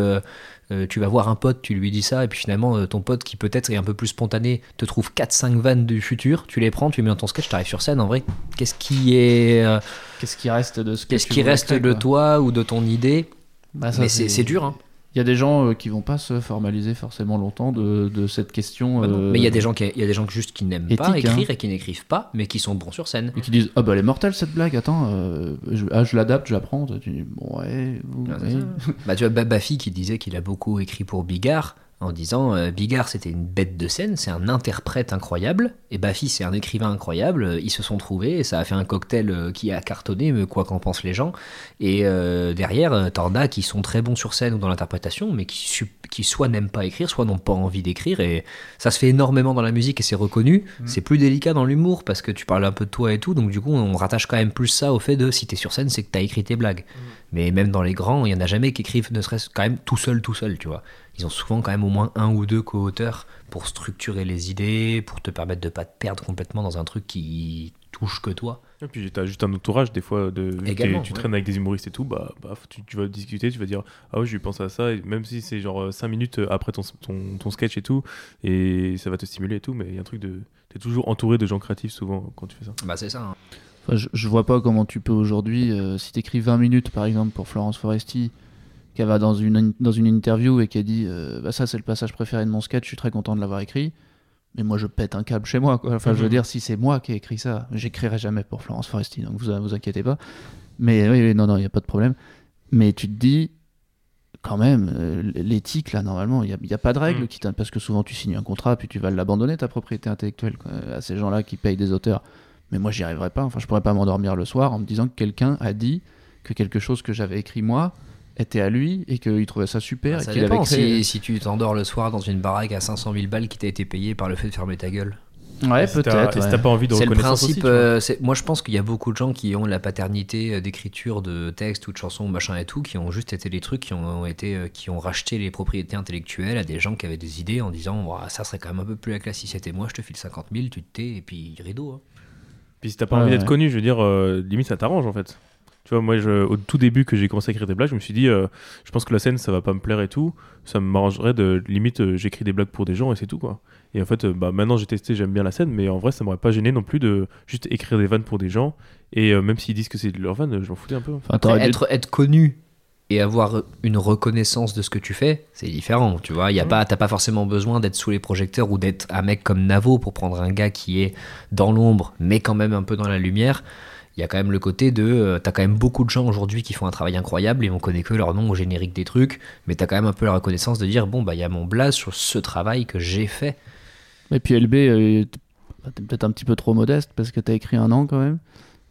Euh, tu vas voir un pote, tu lui dis ça, et puis finalement, euh, ton pote qui peut-être est un peu plus spontané te trouve 4-5 vannes du futur, tu les prends, tu les mets dans ton sketch, t'arrives sur scène. En vrai, qu'est-ce qui est. euh, Qu'est-ce qui reste de ce que qu'est-ce qui reste créer, de toi ou de ton idée Bah, ça, Mais c'est c'est dur, hein. Il y a des gens euh, qui vont pas se formaliser forcément longtemps de, de cette question. Bah euh, Mais il y a des gens qui, il y a des gens juste qui n'aiment pas hein. écrire et qui n'écrivent pas, mais qui sont bons sur scène. Et qui disent Ah bah elle est mortelle cette blague, attends, euh, je, ah, je l'adapte, je la prends. Tu dis Bon, ouais, Ah, ouais. Bah, tu vois, Ba- Baffy qui disait qu'il a beaucoup écrit pour Bigard, en disant euh, Bigard c'était une bête de scène, c'est un interprète incroyable, et Baffy c'est un écrivain incroyable, ils se sont trouvés, et ça a fait un cocktail euh, qui a cartonné, mais quoi qu'en pensent les gens. Et euh, derrière, t'en as qui sont très bons sur scène ou dans l'interprétation, mais qui, qui soit n'aiment pas écrire, soit n'ont pas envie d'écrire, et ça se fait énormément dans la musique et c'est reconnu. C'est plus délicat dans l'humour parce que tu parles un peu de toi et tout, donc du coup on rattache quand même plus ça au fait de si t'es sur scène, c'est que t'as écrit tes blagues. Mais même dans les grands, il y en a jamais qui écrivent, ne serait-ce quand même tout seul, tout seul, tu vois. Ils ont souvent quand même au moins un ou deux co-auteurs pour structurer les idées, pour te permettre de pas te perdre complètement dans un truc qui touche que toi. Et puis t'as juste un entourage des fois de Également, tu ouais. traînes avec des humoristes et tout bah, bah, tu, tu vas discuter tu vas dire ah ouais je lui pense à ça et même si c'est genre 5 minutes après ton, ton, ton sketch et tout et ça va te stimuler et tout mais il y a un truc de t'es toujours entouré de gens créatifs souvent quand tu fais ça Bah c'est ça. hein. Enfin, je, je vois pas comment tu peux aujourd'hui, euh, si t'écris 20 minutes par exemple pour Florence Foresti, qu'elle va dans une, dans une interview et qu'elle dit euh, bah, ça c'est le passage préféré de mon sketch, je suis très content de l'avoir écrit. Mais moi je pète un câble chez moi. Quoi. Enfin, je veux Mhm. dire, si c'est moi qui ai écrit ça, j'écrirai jamais pour Florence Foresti, donc vous vous inquiétez pas. Mais oui, oui, non, non, il n'y a pas de problème. Mais tu te dis, quand même, euh, l'éthique là, normalement, il n'y a, y a pas de règle qui t'in- parce que souvent tu signes un contrat puis tu vas l'abandonner ta propriété intellectuelle quoi, à ces gens-là qui payent des auteurs. Mais moi, j'y arriverais pas. Enfin, je pourrais pas m'endormir le soir en me disant que quelqu'un a dit que quelque chose que j'avais écrit moi était à lui et qu'il trouvait ça super. Bah, et avait dépend créé. si, si tu t'endors le soir dans une baraque à 500 000 balles qui t'a été payée par le fait de fermer ta gueule. Ouais, si peut-être. et si ouais. t'as pas envie de C'est le principe. aussi, euh, moi, je pense qu'il y a beaucoup de gens qui ont la paternité euh, d'écriture de textes ou de chansons, machin et tout, qui ont juste été des trucs qui ont été, euh, qui ont racheté les propriétés intellectuelles à des gens qui avaient des idées en disant, ça serait quand même un peu plus la classe si c'était moi, je te file 50 000, tu te tais et puis rideau. hein. Puis si t'as pas Ouais, envie ouais. d'être connu, je veux dire, euh, limite ça t'arrange en fait. Tu vois, moi, je, au tout début que j'ai commencé à écrire des blagues, je me suis dit, euh, je pense que la scène, ça va pas me plaire et tout. Ça m'arrangerait de limite, euh, j'écris des blagues pour des gens et c'est tout quoi. Et en fait, euh, bah, maintenant j'ai testé, j'aime bien la scène, mais en vrai, ça m'aurait pas gêné non plus de juste écrire des vannes pour des gens. Et euh, même s'ils disent que c'est de leur vanne, je m'en foutais un peu. Enfin, Après, être, être connu et avoir une reconnaissance de ce que tu fais, c'est différent. Tu vois, y a pas, t'as pas forcément besoin d'être sous les projecteurs ou d'être un mec comme Navo pour prendre un gars qui est dans l'ombre, mais quand même un peu dans la lumière. Il y a quand même le côté de. euh, t'as quand même beaucoup de gens aujourd'hui qui font un travail incroyable et on connaît que leur nom au générique des trucs, mais t'as quand même un peu la reconnaissance de dire bon, bah, il y a mon blaze sur ce travail que j'ai fait. Et puis LB, euh, t'es peut-être un petit peu trop modeste parce que t'as écrit un an quand même.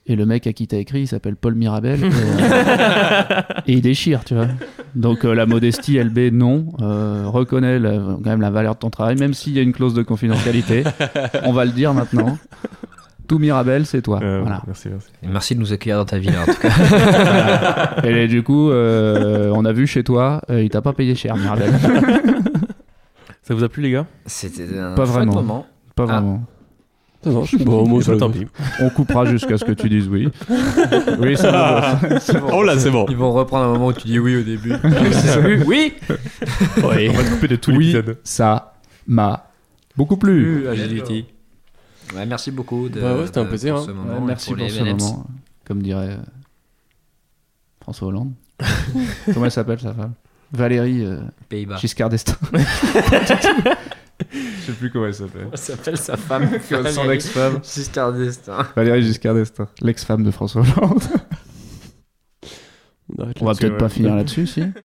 Et le mec à qui t'as écrit, il s'appelle Paul Mirabel. [laughs] et, euh, et il déchire, tu vois. Donc euh, la modestie, LB, non. Euh, reconnais la- quand même la valeur de ton travail, même s'il y a une clause de confidentialité. on va le dire maintenant. Tout Mirabel, c'est toi. Euh, Voilà. Merci, merci. Et merci de nous accueillir dans ta ville en tout cas. [laughs] Et du coup, euh, on a vu chez toi, euh, il t'a pas payé cher, Mirabel. Ça vous a plu, les gars? C'était un Pas vraiment. moment. Pas Ah. vraiment. Ça marche. Bon, moi, ça tant va. pis. On coupera jusqu'à ce que tu dises oui. [laughs] Oui, ça va. C'est bon. Oh là, c'est bon. Ils vont reprendre un moment où tu dis oui au début. [laughs] oui On va te couper de tout Oui, l'épisode. ça m'a beaucoup plu. Agility. Ouais, merci beaucoup. De, Bah ouais, c'était un plaisir, pour ce hein. moment Ouais, et merci pour, ce moment, comme dirait euh, François Hollande. [laughs] Comment elle s'appelle sa femme? Valérie euh, Pays-Bas. Giscard d'Estaing. [laughs] Je sais plus comment elle s'appelle. Ça s'appelle sa femme? [laughs] Son ex-femme. Giscard d'Estaing. Valérie Giscard d'Estaing, l'ex-femme de François Hollande. On On va peut-être ouais. pas finir là-dessus, si